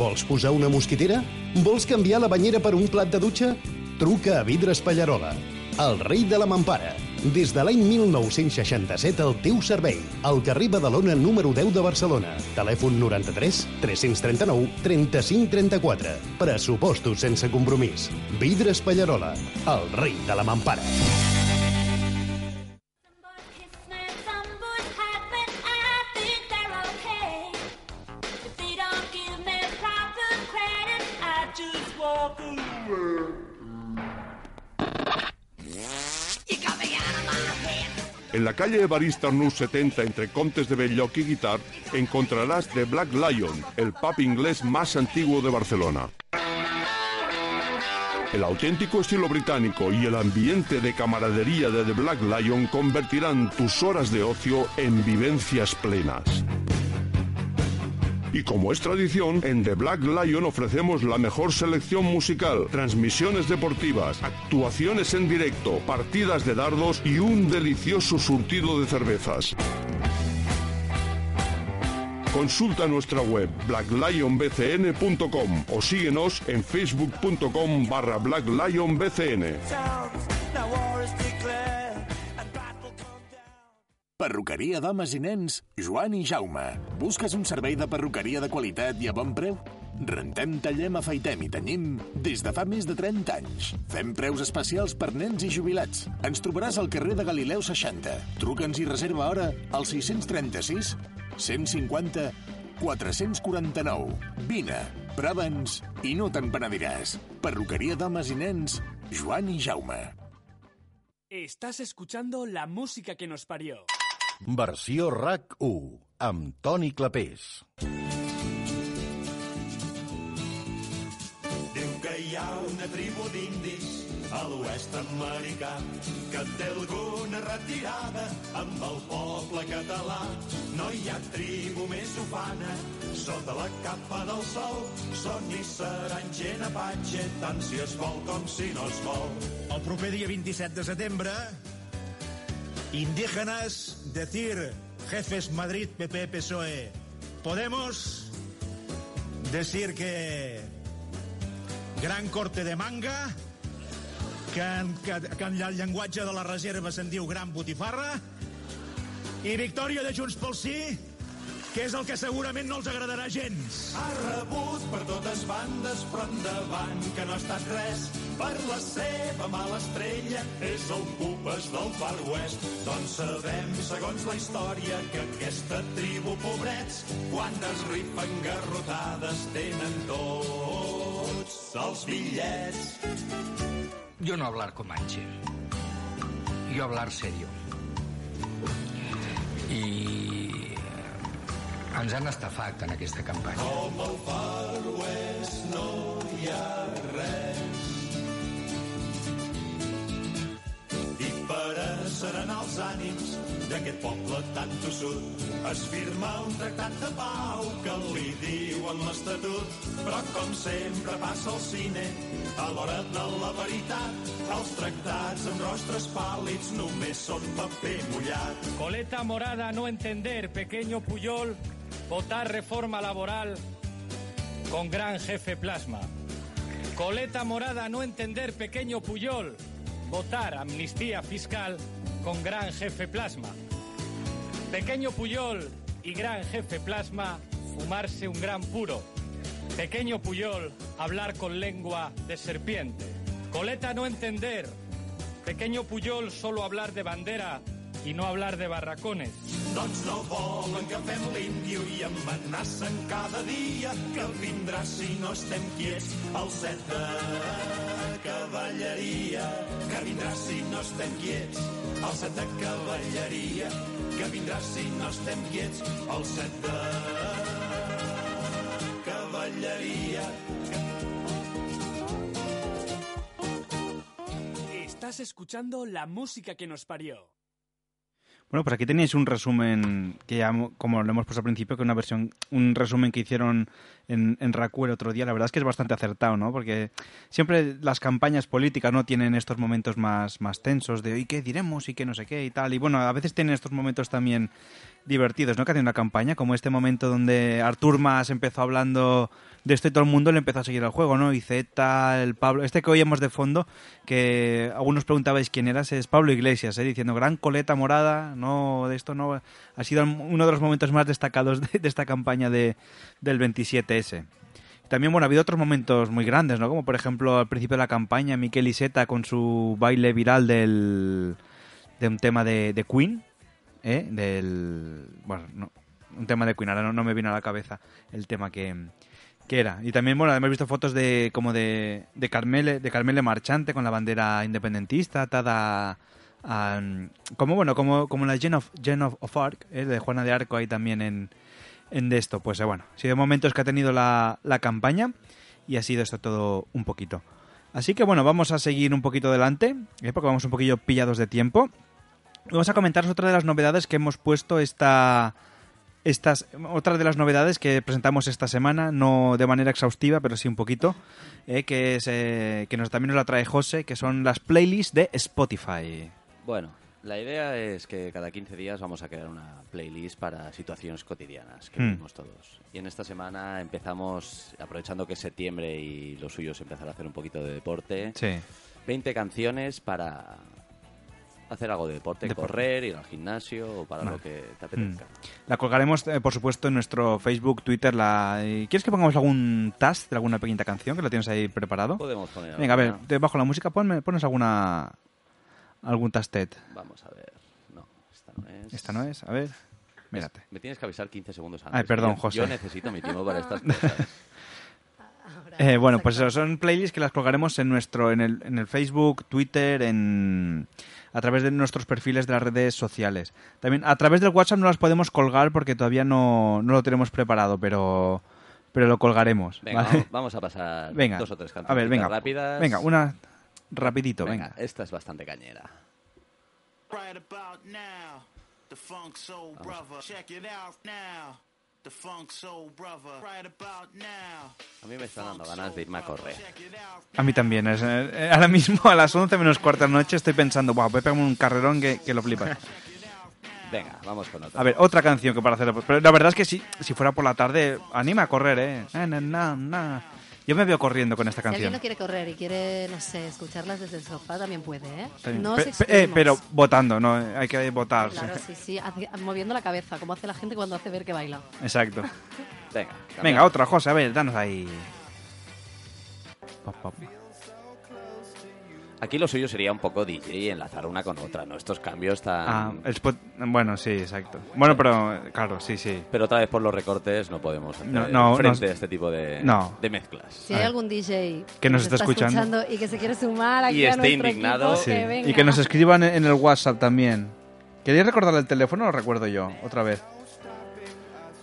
Vols posar una mosquitera? Vols canviar la banyera per un plat de dutxa? Truca a Vidres Pallarola, el rei de la mampara. Des de l'any 1967 al teu servei. Al carrer Badalona número 10 de Barcelona. Telèfon 93 339 35 34. Pressupostos sense compromís. Vidres Pallarola, el rei de la mampara. En la calle Evarista Arnús 70 entre Contes de Belloc y Guitar encontrarás The Black Lion, el pub inglés más antiguo de Barcelona. El auténtico estilo británico y el ambiente de camaradería de The Black Lion convertirán tus horas de ocio en vivencias plenas. Y como es tradición, en The Black Lion ofrecemos la mejor selección musical, transmisiones deportivas, actuaciones en directo, partidas de dardos y un delicioso surtido de cervezas. Consulta nuestra web blacklionbcn.com o síguenos en facebook.com barra blacklionbcn. Perruqueria d'homes i nens, Joan i Jaume. Busques un servei de perruqueria de qualitat i a bon preu? Rentem, tallem, afaitem i tenyim des de fa més de 30 anys. Fem preus especials per nens i jubilats. Ens trobaràs al carrer de Galileu 60. Truca'ns i reserva hora al 636 150 449. Vine, prova'ns i no te'n penediràs. Perruqueria d'homes i nens, Joan i Jaume. Estás escuchando la música que nos parió. Versió RAC 1, amb Toni Clapés. Diu que hi ha una tribu d'indis a l'oest americà que té alguna retirada amb el poble català. No hi ha tribu més ufana sota la capa del sol. Són i seran gent apatxe, tant si es vol com si no es vol. El proper dia 27 de setembre, indígenas, decir jefes Madrid, PP, PSOE, Podemos, decir que gran corte de manga, que en, que, que en el llenguatge de la reserva se'n diu gran botifarra, i victòria de Junts pel Sí, que és el que segurament no els agradarà gens. Ha rebut per totes bandes, però endavant que no estat res. Per la seva mala estrella és el pupes del Far West. Doncs sabem, segons la història, que aquesta tribu, pobrets, quan es rifen garrotades tenen tots els bitllets. Yo no hablar comanche. Yo hablar serio. I eh, ens han estafat en aquesta campanya. Com el Far West no hi ha res. I per a serenar els ànims d'aquest poble tan tossut es firma un tractat de pau que li diuen l'Estatut. Però com sempre passa al cine, a l'hora de la veritat, els tractats amb rostres pàl·lids només són paper mullat. Coleta morada, no entender, pequeño Puyol, votar reforma laboral con gran jefe plasma. Coleta morada, no entender, pequeño Puyol, votar amnistía fiscal con gran jefe plasma. Pequeño Puyol y gran jefe plasma, fumarse un gran puro. Pequeño Puyol, hablar con lengua de serpiente. Coleta no entender. Pequeño Puyol, solo hablar de bandera y no hablar de barracones. Doncs no volen que fem l'índio i amenacen cada dia que vindrà si no estem quiets el set de cavalleria. Que vindrà si no estem quiets el set de cavalleria. Que vindrà si no estem quiets el set de cavalleria. Estás escuchando la música que nos parió. Bueno, pues aquí tenéis un resumen que ya, como lo hemos puesto al principio, que una versión, un resumen que hicieron en, en Raku el otro día. La verdad es que es bastante acertado, ¿no? Porque siempre las campañas políticas no tienen estos momentos más, más tensos de ¿y qué diremos? y qué no sé qué y tal. Y bueno, a veces tienen estos momentos también divertidos, ¿no? Que hacen una campaña, como este momento donde Artur Mas empezó hablando de esto y todo el mundo le empezó a seguir el juego, ¿no? Y Z, el Pablo, este que oíamos de fondo, que algunos preguntabais quién eras, es Pablo Iglesias, ¿eh? diciendo gran coleta morada, no, de esto no, ha sido uno de los momentos más destacados de, esta campaña de, del 27S. También, bueno, ha habido otros momentos muy grandes, ¿no? Como por ejemplo al principio de la campaña, Miquel Iseta con su baile viral del, de un tema de, de Queen, ¿eh? Del, bueno, no, un tema de Queen, ahora no, no me vino a la cabeza el tema que, que era. Y también, bueno, hemos visto fotos de como de, de Carmele, de Carmele Marchante con la bandera independentista atada a, como bueno, como, como la Gen of, Gen of, of Arc, ¿eh? de Juana de Arco ahí también en, en de esto. Pues eh, bueno, ha sido momentos que ha tenido la, la campaña y ha sido esto todo un poquito. Así que bueno, vamos a seguir un poquito adelante, ¿eh? porque vamos un poquillo pillados de tiempo. Vamos a comentaros otra de las novedades que hemos puesto esta, estas, otra de las novedades que presentamos esta semana, no de manera exhaustiva, pero sí un poquito, eh, que, es, eh, que nos, también nos la trae José, que son las playlists de Spotify. Bueno, la idea es que cada 15 días vamos a crear una playlist para situaciones cotidianas que Hmm. vivimos todos. Y en esta semana empezamos, aprovechando que es septiembre y lo suyo es empezar a hacer un poquito de deporte, Sí. 20 canciones para hacer algo de deporte, Deporte. correr, ir al gimnasio o para lo que te apetezca. Mm. La colgaremos, eh, por supuesto, en nuestro Facebook, Twitter. La... eh, ¿Quieres que pongamos algún task de alguna pequeña canción que lo tienes ahí preparado? Podemos poner Venga, a ver, te bajo la música, ponme, pones alguna algún tastet. Vamos a ver. No, esta no es. Esta no es, a ver. Mírate. Me tienes que avisar 15 segundos antes. Ay, perdón, Yo- José. Yo necesito mi tiempo para estas cosas. Eh, bueno, pues eso, son playlists que las colgaremos en nuestro, en el, en el Facebook, Twitter, en a través de nuestros perfiles de las redes sociales. También a través del WhatsApp no las podemos colgar porque todavía no, no lo tenemos preparado, pero pero lo colgaremos. Venga, ¿vale? vamos- vamos a pasar Venga. dos o tres canciones A ver, venga. rápidas. Venga, una rapidito, venga. Esta es bastante cañera. Right about now, the funk soul brother. Check it out now. The funk soul brother. Right about now. A mí me están dando ganas de irme a correr. A mí también. es, eh, ahora mismo a las 11 menos cuarta de la noche estoy pensando, wow, voy a pegarme un carrerón que, que lo flipas. Venga, vamos con otra. A ver, otra canción que para hacer... Pero la verdad es que si, si fuera por la tarde, anima a correr, ¿eh? Na, na, na. Yo me veo corriendo con esta Si alguien canción. no quiere correr y quiere, no sé, escucharlas desde el sofá, también puede, ¿eh? También. No Pe- eh, pero votando, ¿no? Hay que votar. sí. Claro, sí, sí, moviendo la cabeza, como hace la gente cuando hace ver que baila. Exacto. Venga, Venga, otra, José, a ver, danos ahí. Pop, pop. Aquí lo suyo sería un poco DJ y enlazar una con otra, ¿no? Estos cambios tan... Ah, el spot... Bueno, sí, exacto. Bueno, pero claro, sí, sí. Pero otra vez por los recortes no podemos hacer No, no, frente no. a este tipo de, No. de mezclas. Si hay algún DJ Que nos está escuchando. y que se quiere sumar aquí Y a esté indignado. equipo, Sí. que venga. Y que nos escriban en en el WhatsApp también. ¿Queréis recordar el teléfono o lo recuerdo yo? Otra vez.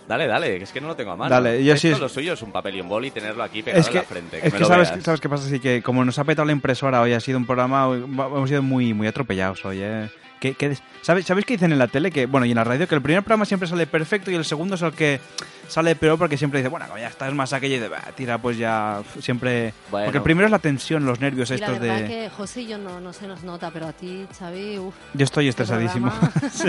Dale, dale, que es que no lo tengo a mano. Dale, yo Esto sí es- lo suyo es un papel y un boli y tenerlo aquí pegado Es que, en la frente. es me que lo sabes, veas. sabes qué pasa, así que como nos ha petado la impresora hoy, ha sido un programa, hemos sido muy, muy atropellados hoy, ¿eh? Que- que des- ¿sabes, ¿Sabéis qué dicen en la tele? Que, bueno, y en la radio, que el primer programa siempre sale perfecto y el segundo es el que sale peor porque siempre dice, bueno, ya está, es más aquello y de, "Bah, tira, pues ya, siempre... Bueno. Porque el primero es la tensión, los nervios Y la estos verdad de... que José y yo no, no se nos nota, pero a ti, Xavi, uff. Yo estoy estresadísimo. Sí.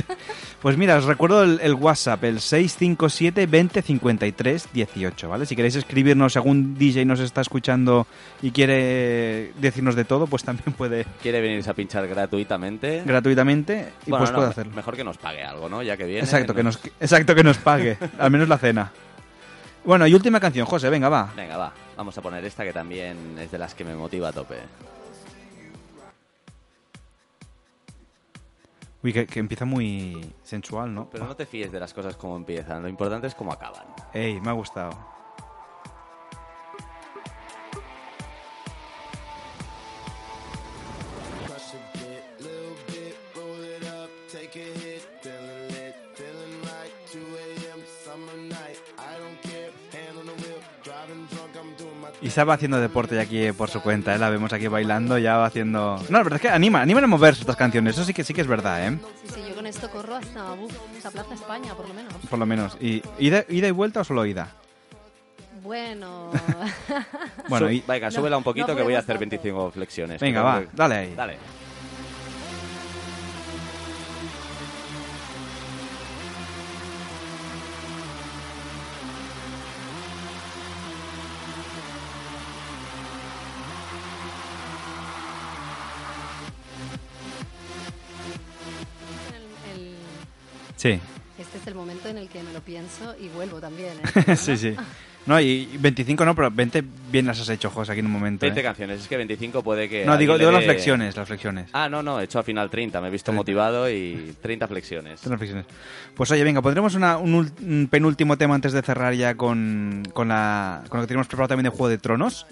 Pues mira, os recuerdo el, el WhatsApp, el 657 20 53 18, ¿vale? Si queréis escribirnos, algún DJ nos está escuchando y quiere decirnos de todo, pues también puede Quiere venirse a pinchar gratuitamente. gratuitamente y Bueno, pues no, puede hacerlo. Mejor que nos pague algo, ¿no? Ya que viene. Exacto, que nos, exacto, que nos pague, al menos la cena. Bueno, y última canción, José, venga, va. Venga, va. Vamos a poner esta que también es de las que me motiva a tope. Uy, que, que empieza muy sensual, ¿no? Pero no te fíes de las cosas como empiezan. Lo importante es cómo acaban. Ey, me ha gustado. Y estaba haciendo deporte ya aquí por su cuenta, ¿eh? La vemos aquí bailando, ya va haciendo... No, la verdad es que anima, animan a moverse estas canciones, eso sí que sí que es verdad, ¿eh? Sí, sí, yo con esto corro hasta, uf, hasta Plaza España, por lo menos. Por lo menos. ¿Y ida, ida y vuelta o solo ida? Bueno. Bueno, y- Venga, súbela un poquito no que voy a hacer tanto. 25 flexiones. Venga, va, dale ahí. Dale. Sí. este es el momento en el que me lo pienso y vuelvo también, ¿eh? sí, sí. No, y y 25 no, pero 20 bien las has hecho, José, aquí en un momento. 20 ¿eh? canciones, es que 25 puede que. No, digo, digo le las flexiones, las flexiones. Ah, no, no, he hecho al final 30. Me he visto 30. motivado y 30 flexiones. Las flexiones. Pues oye, venga, pondremos una- un, un penúltimo tema antes de cerrar ya con, con, la, con lo que tenemos preparado también de Juego de Tronos.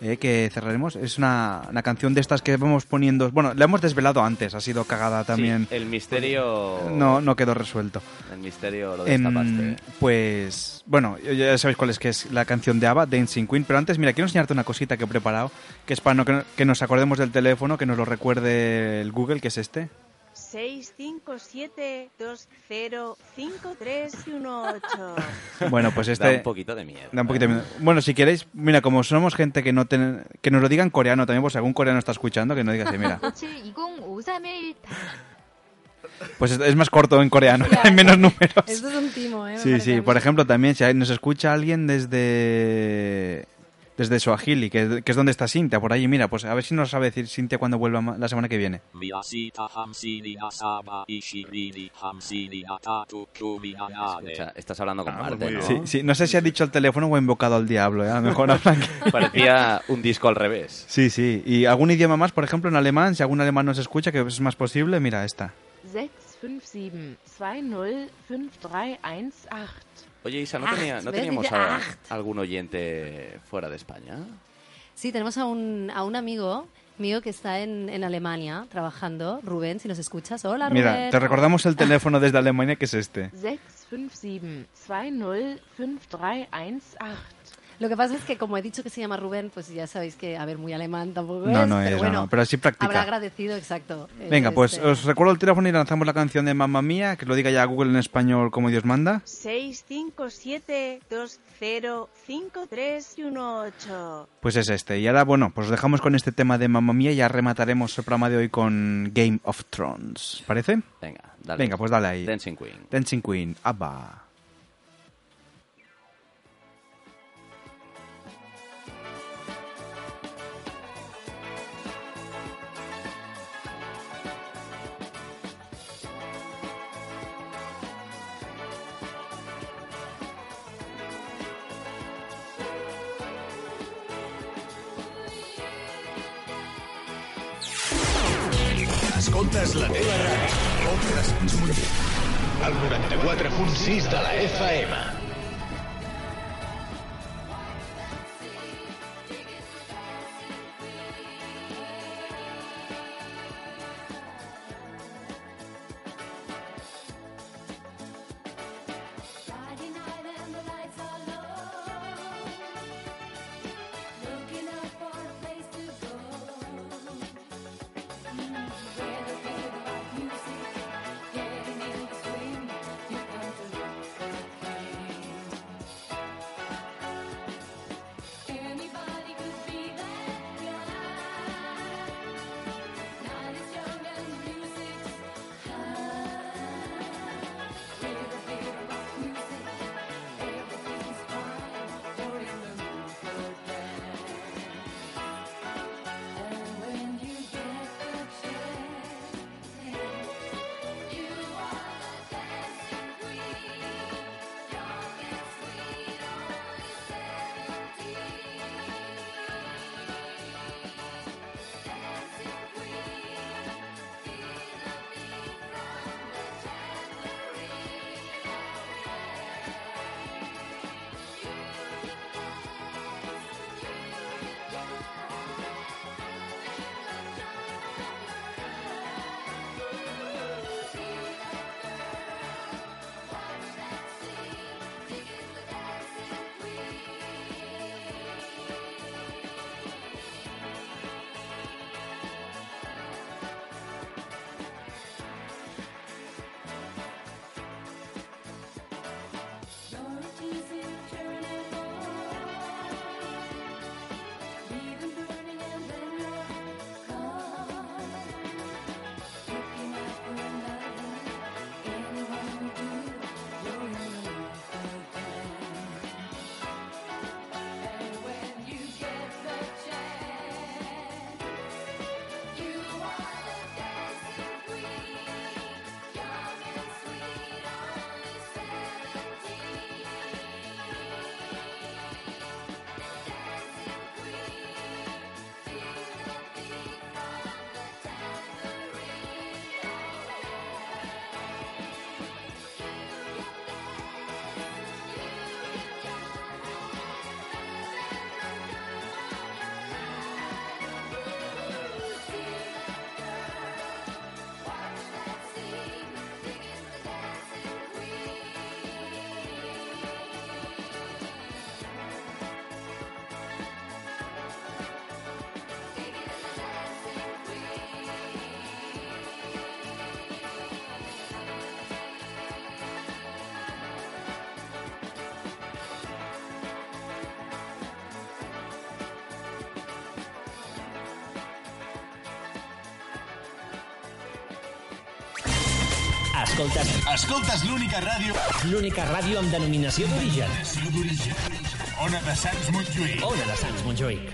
Eh, que cerraremos. Es una, una canción de estas que vamos poniendo... Bueno, la hemos desvelado antes, ha sido cagada también. Sí, el misterio... No, no quedó resuelto. El misterio lo Em, destapaste. pues, bueno, ya sabéis cuál es que es la canción de ABBA, Dancing Queen, pero antes, mira, quiero enseñarte una cosita que he preparado, que es para no- que, que nos acordemos del teléfono, que nos lo recuerde el Google, que es este. 657-205318. Bueno, pues este... Da un poquito de miedo. Da un poquito de miedo. Bueno, si queréis, mira, como somos gente que no ten- que nos lo diga en coreano también, pues si algún coreano está escuchando, que nos diga así, mira. 2053 Pues es, más corto en coreano, hay menos números. Esto es un timo, ¿eh? Me Sí, sí. Por ejemplo, también si nos escucha alguien desde desde Swahili, que, que es donde está Cintia, por allí, mira, pues a ver si nos sabe decir Cintia cuando vuelva la semana que viene. Escucha, estás hablando con Ah, Marte, ¿no? Sí, sí, no sé si ha dicho el teléfono o ha invocado al diablo, ¿eh? a lo mejor hablan que- Parecía un disco al revés. Sí, sí. Y algún idioma más, por ejemplo, en alemán, si algún alemán nos escucha, que es más posible, mira esta. 657-205318. Oye, Isa, ¿no, tenía- ¿no teníamos a- algún oyente fuera de España? Sí, tenemos a un, a un amigo mío que está en, en Alemania trabajando. Rubén, si nos escuchas. Hola, Rubén. Mira, te recordamos el teléfono desde Alemania, que es este. 657-205318. Lo que pasa es que, como he dicho que se llama Rubén, pues ya sabéis que, a ver, muy alemán tampoco No, es. no pero es, bueno, no, pero sí practica. Habrá agradecido, exacto. Venga, pues Este, os recuerdo el teléfono y lanzamos la canción de Mamma Mía, que lo diga ya Google en español como Dios manda. 657-205318. Pues es este. Y ahora, bueno, pues os dejamos con este tema de Mamma Mía y ya remataremos el programa de hoy con Game of Thrones. ¿Parece? Venga, dale. Venga, pues dale ahí. Dancing Queen. Dancing Queen, ABBA. Escoltes la teva ràdio. El 94.6 de la FM. Escoltes, Escoltes l'única ràdio... l'única ràdio amb denominació d'origen. Ona de Sants Montjuïc. Ona de Sants Montjuïc.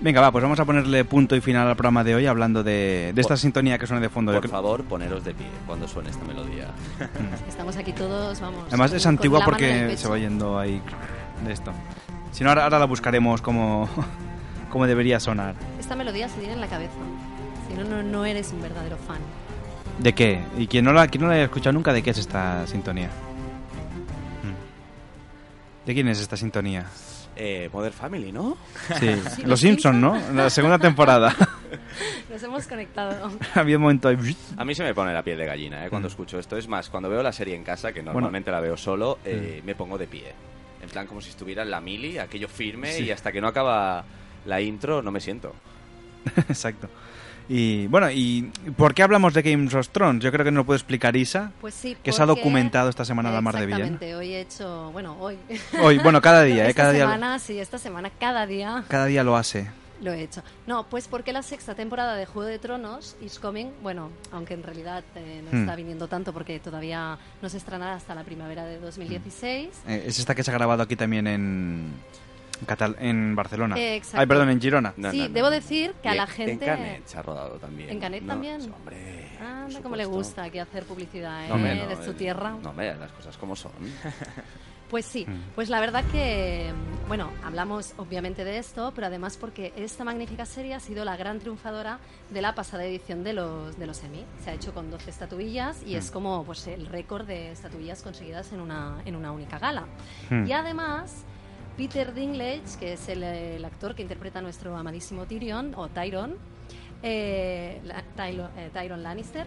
Venga, va, pues vamos a ponerle punto y final al programa de hoy hablando de, de esta sintonía que suena de fondo. Por favor, poneros de pie cuando suene esta melodía. Estamos aquí todos, vamos. Además es antigua porque se va yendo ahí de esto. Si no, ahora, ahora la buscaremos como, como debería sonar. Esta melodía se tiene en la cabeza. Si no, no, no eres un verdadero fan. ¿De qué? Y quien no la, quien no la haya escuchado nunca, ¿de qué es esta sintonía? Mm. ¿De quién es esta sintonía? Eh, Modern Family, ¿no? Sí, Los Simpsons, ¿no? La segunda temporada. Nos hemos conectado. Había un momento ahí... A mí se me pone la piel de gallina ¿eh? cuando escucho esto. Es más, cuando veo la serie en casa, que normalmente la veo solo, eh, me pongo de pie. En plan, como si estuviera en la mili, aquello firme, Sí. y hasta que no acaba la intro no me siento. Exacto. Y bueno, ¿y por qué hablamos de Game of Thrones? Yo creo que nos lo puede explicar Isa, Pues sí, que se ha documentado esta semana la mar de bien. Exactamente, hoy he hecho, bueno, hoy. Hoy, bueno, cada día, ¿eh? Esta Cada día- semana, sí, esta semana, cada día Cada día lo hace. lo he hecho. No, pues porque la sexta temporada de Juego de Tronos is coming, bueno, aunque en realidad eh, no Hmm. está viniendo tanto porque todavía no se estrenará hasta la primavera de 2016. Eh, es esta que se ha grabado aquí también en, Catal- en Barcelona. Eh, exacto. Ay, perdón, en Girona. sí, debo decir que a la en- gente... En Canet se ha rodado también. ¿En Canet No, también? Hombre, Anda, como le gusta aquí hacer publicidad, ¿eh? No, no, de su eh, tierra. No, hombre, las cosas como son. Pues sí, pues la verdad que, mm, bueno, hablamos obviamente de esto, pero además porque esta magnífica serie ha sido la gran triunfadora de la pasada edición de los, de los Emmy. Se ha hecho con 12 estatuillas y Mm. es como pues, el récord de estatuillas conseguidas en una, en una única gala. Mm. Y además, Peter Dinklage, que es el, el actor que interpreta a nuestro amadísimo Tyrion, o Tyron, eh, la- Tylo- eh, Tyron Lannister,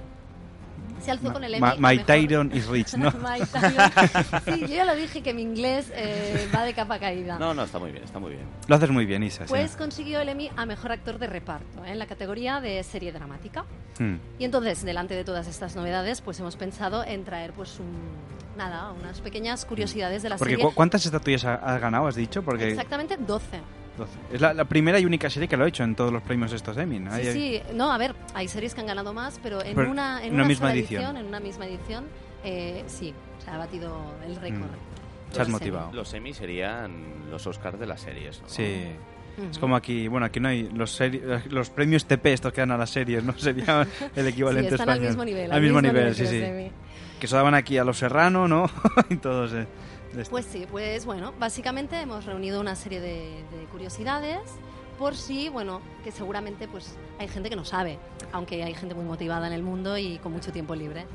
se alzó con el Emmy. My Tyrion is rich, ¿no? My. Sí, yo ya lo dije que mi inglés eh, va de capa caída. No, no, está muy bien, está muy bien. Lo haces muy bien, Isa. sí. Pues consiguió el Emmy a mejor actor de reparto ¿eh? en la categoría de serie dramática. Hmm. Y entonces, delante de todas estas novedades, pues hemos pensado en traer pues un, nada, unas pequeñas curiosidades de la Porque serie. ¿cu- ¿cuántas estatuillas ha- has ganado, has dicho? Porque Exactamente 12. 12. es la, la primera y única serie que lo ha hecho en todos los premios estos Emmy. ¿no? Sí, Hay- sí, no, a ver, hay series que han ganado más, pero en Pero una, en una una misma sola edición. en una misma edición, eh, sí, se ha batido el récord. Mm. Se has motivado. Los Emmy serían los Oscars de las series, ¿no? Sí. Es como aquí, bueno, aquí no hay los, seri- los premios TP estos que dan a las series, ¿no? Sería el equivalente Sí, están al español. mismo nivel, Al al mismo mismo nivel, nivel sí, sí. Que se daban aquí a los Serrano, ¿no? y todos. eh. Pues sí, pues bueno, básicamente hemos reunido una serie de, de curiosidades por si, bueno, que seguramente pues hay gente que no sabe, aunque hay gente muy motivada en el mundo y con mucho tiempo libre.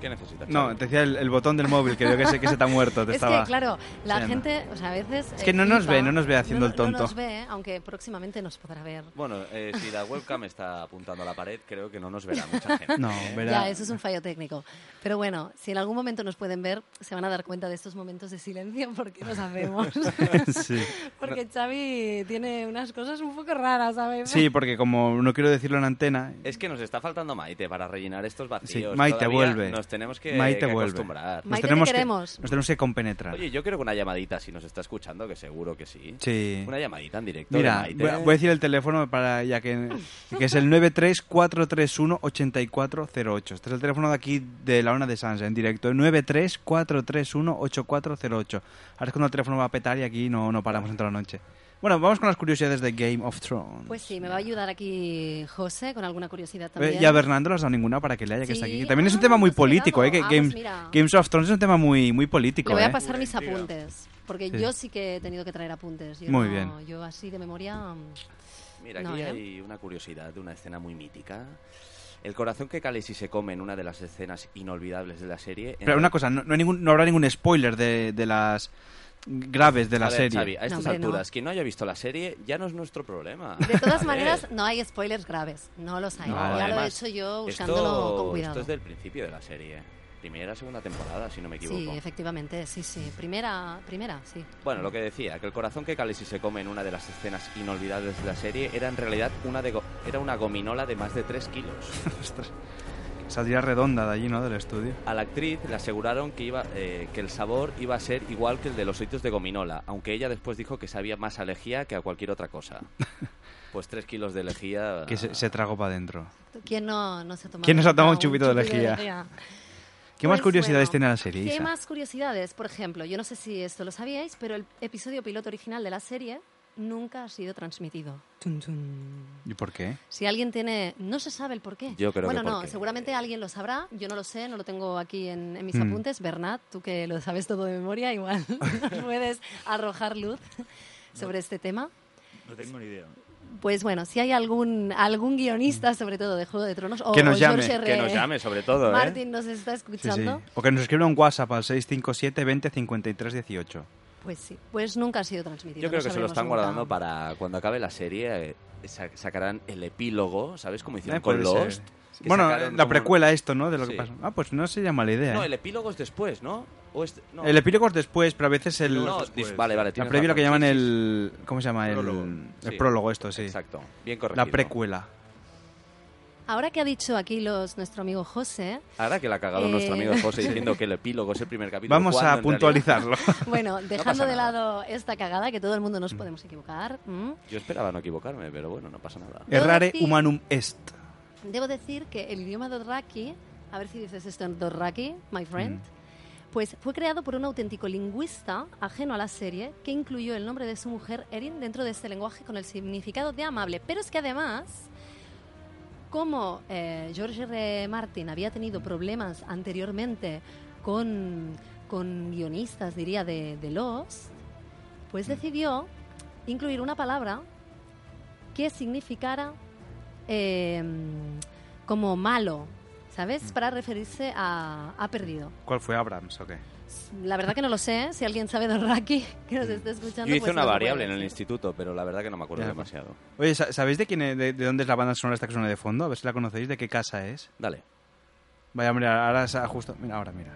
¿Qué necesitas? No, te decía el, el botón del móvil, que yo que sé que se te ha muerto. Te es estaba que, claro, la gente, o sea, a veces... Es que eh, no nos flipa. ve, no nos ve haciendo No- el tonto. No nos ve, aunque próximamente nos podrá ver. Bueno, eh, si la webcam está apuntando a la pared, creo que no nos verá mucha gente. No, ¿eh? verá. Ya, eso es un fallo técnico. Pero bueno, si en algún momento nos pueden ver, se van a dar cuenta de estos momentos de silencio porque lo sabemos. Sí. porque Xavi tiene unas cosas un poco raras, ¿sabes? Sí, porque como no quiero decirlo en antena, Es que nos está faltando Maite para rellenar estos vacíos. Sí, Maite Todavía vuelve. Nos tenemos que, Maite que vuelve. acostumbrar. Nos tenemos que- nos tenemos que compenetrar. Oye, yo creo que una llamadita, si nos está escuchando, que seguro que sí. Sí. Una llamadita en directo. Mira, de voy Maite. a, voy a decir el teléfono para ya que, que es el 93431-8408. Este es el teléfono de aquí de la Ona de Sansa en directo. El 93431-8408. Ahora es cuando el teléfono va a petar y aquí no, no paramos en toda la noche. Bueno, vamos con las curiosidades de Game of Thrones. Pues sí, me va a ayudar aquí José con alguna curiosidad Eh, también. y a Bernardo no has dado ninguna para que le haya que está Sí. aquí. También es un tema muy político, ¿eh? Que Ah, pues Games, mira. Games of Thrones es un tema muy, muy político, Le voy ¿eh? a pasar mis apuntes, porque Sí. yo sí que he tenido que traer apuntes. Yo Muy no- bien. Yo así de memoria... mm, Mira, no, aquí ¿eh? hay una curiosidad de una escena muy mítica. El corazón que Khaleesi se come en una de las escenas inolvidables de la serie. Pero una cosa, no, no hay ningún, no habrá ningún spoiler de, de las graves de la a ver, serie. Xavi, a estas no. alturas, quien no haya visto la serie ya no es nuestro problema. De todas maneras, no hay spoilers graves, no los hay. no, ya lo he además, hecho yo esto- usándolo con cuidado. Esto es del principio de la serie. Primera, segunda temporada, si no me equivoco. Sí, efectivamente, sí, sí. Primera, primera, sí. Bueno, lo que decía, que el corazón que Khaleesi se come en una de las escenas inolvidables de la serie era en realidad una, de go- era una gominola de más de 3 kilos. Saldría redonda de allí, ¿no? Del estudio. A la actriz le aseguraron que, iba, eh, que el sabor iba a ser igual que el de los ositos de gominola, aunque ella después dijo que sabía más a lejía que a cualquier otra cosa. Pues tres kilos de lejía... Que se, se tragó para adentro. ¿Quién no, no se ha tomado, ¿Quién no se ha tomado un un chupito de lejía? ¿Qué más Pues curiosidades bueno, tiene la serie, ¿Qué Isa? más curiosidades? Por ejemplo, yo no sé si esto lo sabíais, pero el episodio piloto original de la serie nunca ha sido transmitido. ¿Y por qué? Si alguien tiene... No se sabe el por qué. Yo creo bueno, que no, qué. seguramente alguien lo sabrá. Yo no lo sé, no lo tengo aquí en, en mis Mm. apuntes. Bernat, tú que lo sabes todo de memoria, igual puedes arrojar luz sobre este tema. No tengo ni idea. Pues bueno, si hay algún algún guionista, sobre todo de Juego de Tronos, o Que nos o llame, George R. Que nos llame, sobre todo, ¿eh? Martin nos está Sí, sí. escuchando. O que nos escriba un WhatsApp al 657 20 53 18. Pues sí, pues nunca ha sido transmitido. Yo creo no que se lo están nunca. guardando para cuando acabe la serie. eh, sa- sacarán el epílogo, ¿sabes? Como hicieron Eh, con puede Lost. ser. que Bueno, sacaron la como- precuela esto, ¿no? De lo que Sí. pasó. Ah, pues no se llama la idea. No, ¿eh? el epílogo es después, ¿no? O es- no. El epílogo es después, pero a veces el... No, dis- vale, vale, La tienes previa lo que llaman Sí, sí, el... ¿Cómo se llama? El Prólogo. el Sí. prólogo, esto, sí. Exacto. Bien La corregido. precuela. Ahora que ha dicho aquí los, nuestro amigo José, Ahora que la ha cagado Eh, nuestro amigo José sí. diciendo que el epílogo es el primer capítulo. Vamos a puntualizarlo. bueno, dejando de nada. lado esta cagada, que todo el mundo nos podemos equivocar, ¿m? Yo esperaba no equivocarme, pero bueno, no pasa nada. Errare decir- humanum est. debo decir que el idioma Dothraki, a ver si dices esto en Dothraki, my friend, Mm. pues fue creado por un auténtico lingüista ajeno a la serie que incluyó el nombre de su mujer Erin dentro de este lenguaje con el significado de amable. Pero es que además, como eh, George R. R. Martin había tenido problemas anteriormente con, con guionistas, diría, de, de Lost, pues decidió incluir una palabra que significara eh, como malo, ¿sabes? Para referirse a, a perdido. ¿Cuál fue Abrams o qué? La verdad que no lo sé, si alguien sabe de Raki que nos esté escuchando. Yo hice pues una variable en el instituto, pero la verdad que no me acuerdo Ya. demasiado. Oye, ¿sa- ¿sabéis de quién es- de, de dónde es la banda sonora esta que suena de fondo? A ver si la conocéis, de qué casa es. Dale. Vaya, mira, ahora se ha justo... Mira, ahora, mira.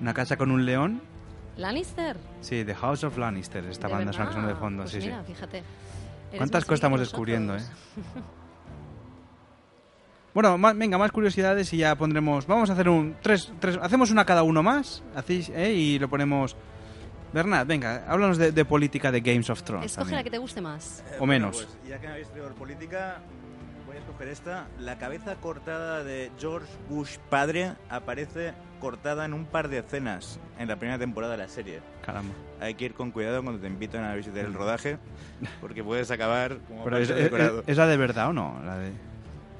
Una casa con un león. Lannister. Sí, The House of Lannister, esta ¿De banda sonora que suena de fondo. Pues sí, mira, sí. fíjate. ¿Cuántas más cosas estamos descubriendo, eh? Bueno, ma- venga, más curiosidades y ya pondremos... Vamos a hacer un... Tres, tres, hacemos una cada uno más hacéis, ¿eh? y lo ponemos... Bernat, venga, háblanos de, de política de Games of Thrones. Escoge la también. que te guste más. O menos. Bueno, pues, ya que me habéis traído política, escoger esta. La cabeza cortada de George Bush padre aparece cortada en un par de escenas en la primera temporada de la serie. Caramba. Hay que ir con cuidado cuando te invitan a visitar el rodaje, porque puedes acabar como Pero es, es-. ¿es la de verdad o no? La de...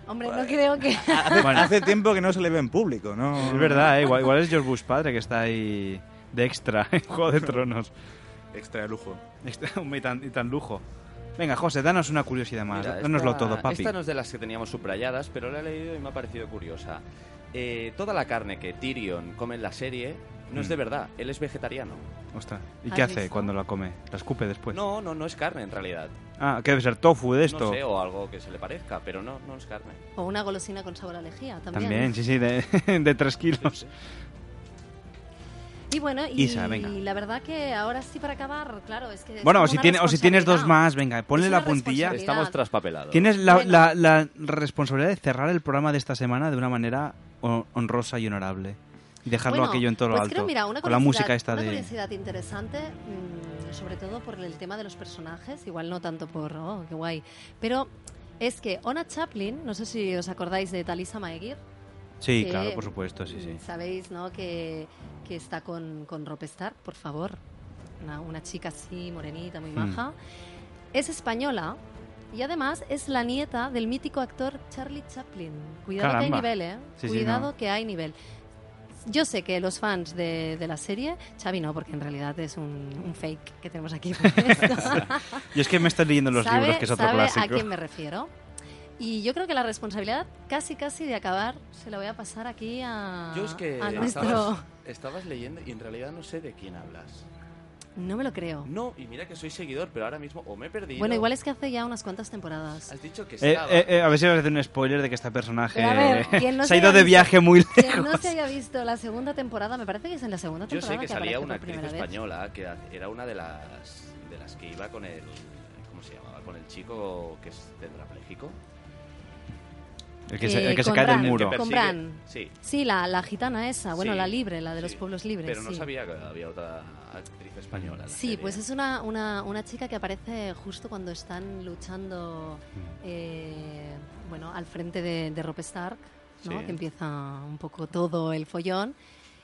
Hombre, no creo que... Hace, Bueno. hace tiempo que no se le ve en público, ¿no? Es verdad, ¿eh? igual, igual es George Bush padre que está ahí de extra en Juego de Tronos. Extra de lujo. Extra, y, tan, y tan lujo. Venga, José, danos una curiosidad más. Mira, Dánoslo esta- todo, papi. Esta no es de las que teníamos subrayadas, pero la he leído y me ha parecido curiosa. Eh, toda la carne que Tyrion come en la serie no es Mm. de verdad, él es vegetariano. Ostras, ¿y ¿Has qué hace visto? cuando la come? ¿La escupe después? No, no, no es carne en realidad. Ah, que debe ser tofu de esto. No sé, o algo que se le parezca, pero no, no es carne. O una golosina con sabor a lejía también. También, sí, sí, de, de tres kilos. Y bueno, y Isa, venga. la verdad que ahora sí para acabar, claro, es que... Bueno, o si, tiene, o si tienes dos más, venga, ponle la puntilla. Estamos traspapelados. Tienes la, Bueno. la- la responsabilidad de cerrar el programa de esta semana de una manera hon- honrosa y honorable. Y dejarlo Bueno, aquello en todo lo pues alto. creo, mira, una con la curiosidad- música esta una de... curiosidad interesante, mm, sobre todo por el tema de los personajes, igual no tanto por, oh, qué guay, pero es que Ona Chaplin, no sé si os acordáis de Talisa Maegir, Sí, que, claro, por supuesto, sí, sí. mm, Sabéis, ¿no? Que, que está con, con Rob Stark, por favor. Una, una chica así, morenita, muy Hmm. maja. Es española y además es la nieta del mítico actor Charlie Chaplin. Cuidado que hay Caramba. nivel, ¿eh? Sí, sí, Cuidado no. que hay nivel. Yo sé que los fans de, de la serie, Xavi no, porque en realidad es un, un fake que tenemos aquí. Yo es que me estoy leyendo los Sabe- libros, que es otro sabe clásico. a quién me refiero. Y yo creo que la responsabilidad casi casi de acabar se la voy a pasar aquí a, Yo es que a nuestro... estabas, estabas leyendo y en realidad no sé de quién hablas. No me lo creo. No, y mira que soy seguidor, pero ahora mismo o me he perdido. Bueno, igual es que hace ya unas cuantas temporadas. Has dicho que Eh, estaba. eh, eh, a ver si vas a hacer un spoiler de que este personaje ver, quien no se ha ido de visto- viaje muy Quien lejos. no se haya visto la segunda temporada, me parece que es en la segunda Yo temporada sé que salía aparece una actriz primera vez. española que era una de las de las que iba con el... ¿Cómo se llamaba? Con el chico que es tetrapléjico. El que se, Eh, el que se con cae del Bran, muro. Con Bran. Sí. Sí, la, la gitana esa, bueno, Sí, la libre, la de los sí. pueblos libres. Pero no sí. sabía que había otra actriz española. Sí, serie. pues es una, una, una chica que aparece justo cuando están luchando eh, bueno, al frente de, de Robb Stark, ¿no? Sí. que empieza un poco todo el follón.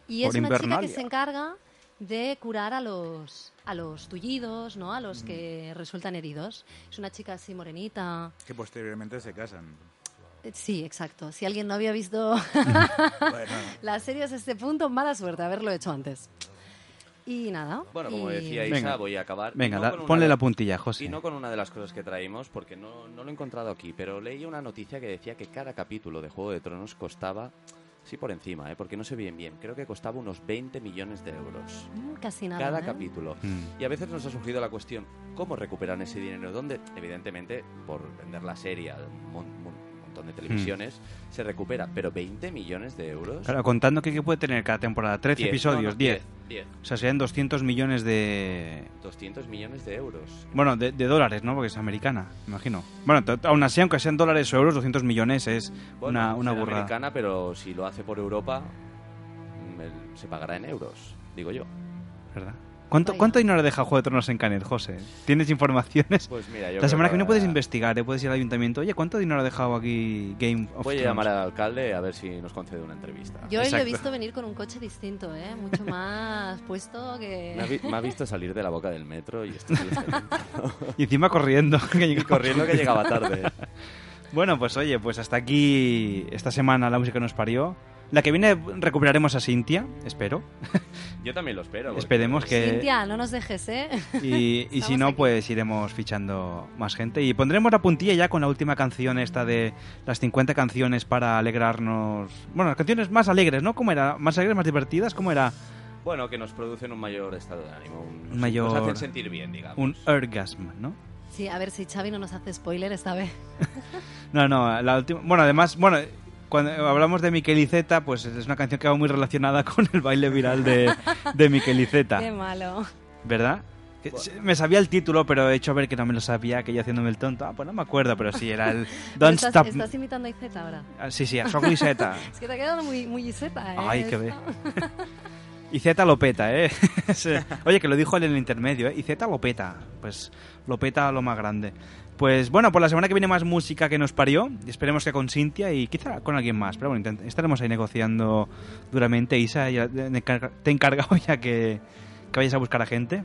Y Por es una chica que se encarga de curar a los, a los tullidos, ¿no? a los que resultan heridos. Es una chica así morenita. Que posteriormente se casan. Sí, exacto. Si alguien no había visto Bueno. las series a este punto, mala suerte haberlo hecho antes. Y nada. Bueno, como y- decía Isa, Venga. voy a acabar. Venga, con una ponle de- la puntilla, José. Y no con una de las cosas que traímos, porque no, no lo he encontrado aquí, pero leí una noticia que decía que cada capítulo de Juego de Tronos costaba, sí por encima, ¿eh? porque no sé bien bien, creo que costaba unos 20 millones de euros. Mm, Casi nada. cada ¿eh? capítulo. Mm. Y a veces nos ha surgido la cuestión, ¿cómo recuperan ese dinero? ¿Dónde? Evidentemente, por vender la serie a un montón de televisiones, se recupera, pero 20 millones de euros. Claro, contando que, que puede tener cada temporada 13 Diez, episodios, no, no, 10. diez, diez. O sea, serían 200 millones de... 200 millones de euros. Bueno, de, de dólares, ¿no? Porque es americana, me imagino. Bueno, aún así, aunque sean dólares o euros, 200 millones es Bueno, una, una burrada. americana, pero si lo hace por Europa, mm, se pagará en euros, digo yo. ¿Verdad? ¿Cuánto, ¿Cuánto dinero deja Juego de Tronos en Canet, José? ¿Tienes informaciones? Pues mira, yo La semana que viene puedes investigar, ¿eh? puedes ir al ayuntamiento. Oye, ¿cuánto dinero ha dejado aquí Game of Voy a llamar al alcalde a ver si nos concede una entrevista. Yo hoy lo he Exacto. visto venir con un coche distinto, ¿eh? Mucho más puesto que... Me ha, vi- me ha visto salir de la boca del metro y estoy. Y encima corriendo. que Y llegaba- corriendo que llegaba tarde. Bueno, pues oye, pues hasta aquí esta semana la música nos parió. La que viene recuperaremos a Cintia, espero. Yo también lo espero. Esperemos que... Cintia, no nos dejes, ¿eh? Y, y si no, pues iremos fichando más gente. Y pondremos la puntilla ya con la última canción esta de las 50 canciones para alegrarnos. Bueno, las canciones más alegres, ¿no? ¿Cómo era? ¿Más alegres, más divertidas? ¿Cómo era? Bueno, que nos producen un mayor estado de ánimo. Un, Un mayor... Nos hacen sentir bien, digamos. Un orgasm, ¿no? Sí, a ver si Xavi no nos hace spoiler esta vez. No, no, la última... Bueno, además, bueno, cuando hablamos de Miquel Iceta, pues es una canción que va muy relacionada con el baile viral de, de Miquel Iceta. Qué malo. ¿Verdad? Se- Me sabía el título, pero he hecho ver que no me lo sabía, que yo haciéndome el tonto. Ah, pues no me acuerdo, pero sí, era el Don't estás, Stop... estás imitando a Izeta ahora. Ah, Sí, sí, a Soco Iceta. Es que te ha quedado muy, muy Izeta, ¿eh? Ay, qué. Y Z lo peta, ¿eh? Oye, que lo dijo él en el intermedio, ¿eh? Z lo peta. Pues lo peta a lo más grande. Pues bueno, por la semana que viene más música que nos parió. Esperemos que con Cintia y quizá con alguien más. Pero bueno, estaremos ahí negociando duramente. Isa, ya te he encargado ya que, que vayas a buscar a gente.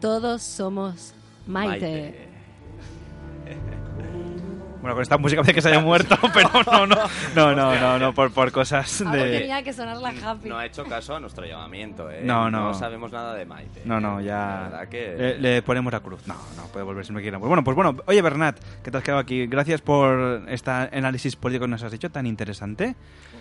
Todos somos Maite. Maite. Bueno, con esta música parece que se haya muerto, pero no, no, no, no, no, no, por, por cosas Algo de... tenía que sonar la happy. No ha hecho caso a nuestro llamamiento, ¿eh? No, no. No sabemos nada de Maite. No, no, La ya verdad que... le, le ponemos la cruz. No, no, puede volver si no quiere. Pues bueno, pues bueno. Oye, Bernat, que te has quedado aquí. Gracias por este análisis político que nos has hecho tan interesante.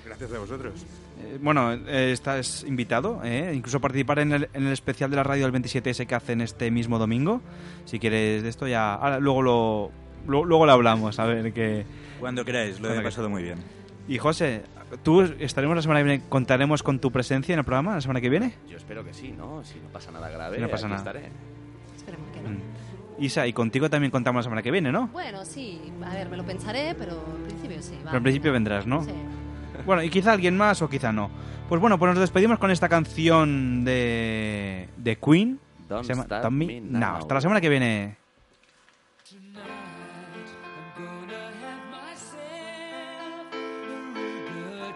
Gracias a vosotros. Eh, bueno, eh, estás invitado, ¿eh? incluso participar en el, en el especial de la radio del 27S que hacen este mismo domingo. Si quieres de esto ya... ahora, luego lo... lo- Luego lo hablamos, a ver qué... Cuando queráis, lo he pasado muy bien. Y José, ¿tú estaremos la semana que viene? ¿Contaremos con tu presencia en el programa la semana que viene? Yo espero que sí, ¿no? Si no pasa nada grave, Si no pasa aquí nada. estaré. Esperemos que no. Mm. Isa, y contigo también contamos la semana que viene, ¿no? Bueno, sí. A ver, me lo pensaré, pero en principio sí. va. Pero en principio vendrás, ¿no? Sí. Bueno, y quizá alguien más o quizá no. Pues bueno, pues nos despedimos con esta canción de, de Queen. Don't Se llama Stop Me- Me No, Now. hasta la semana que viene.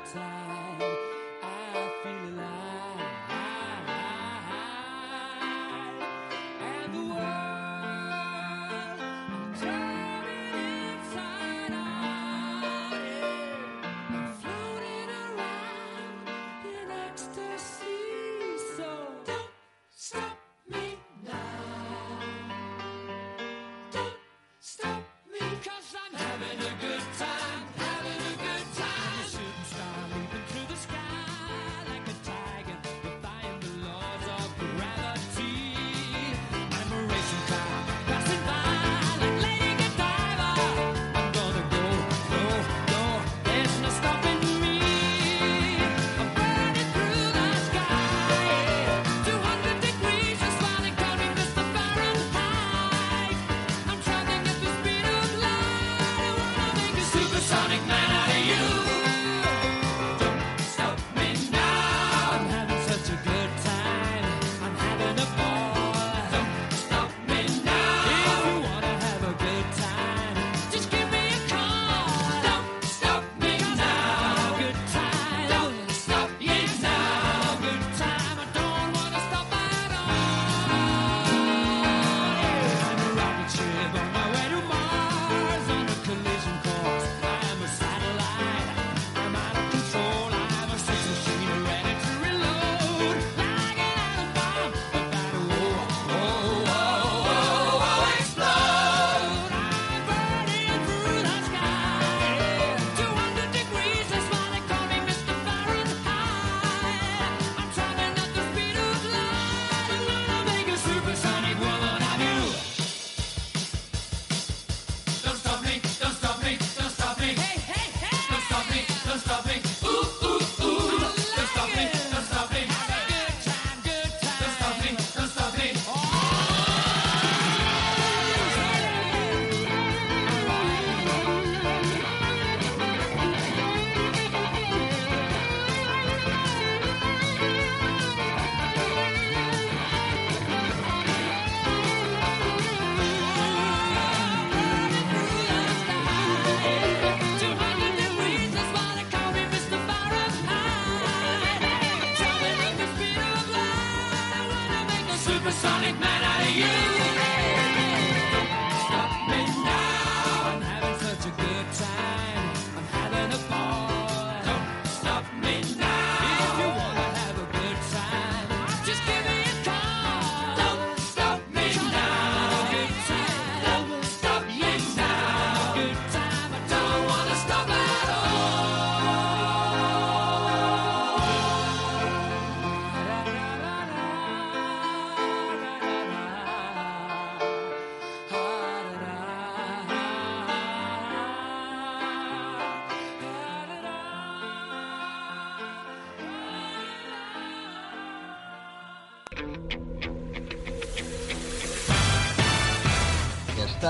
Stop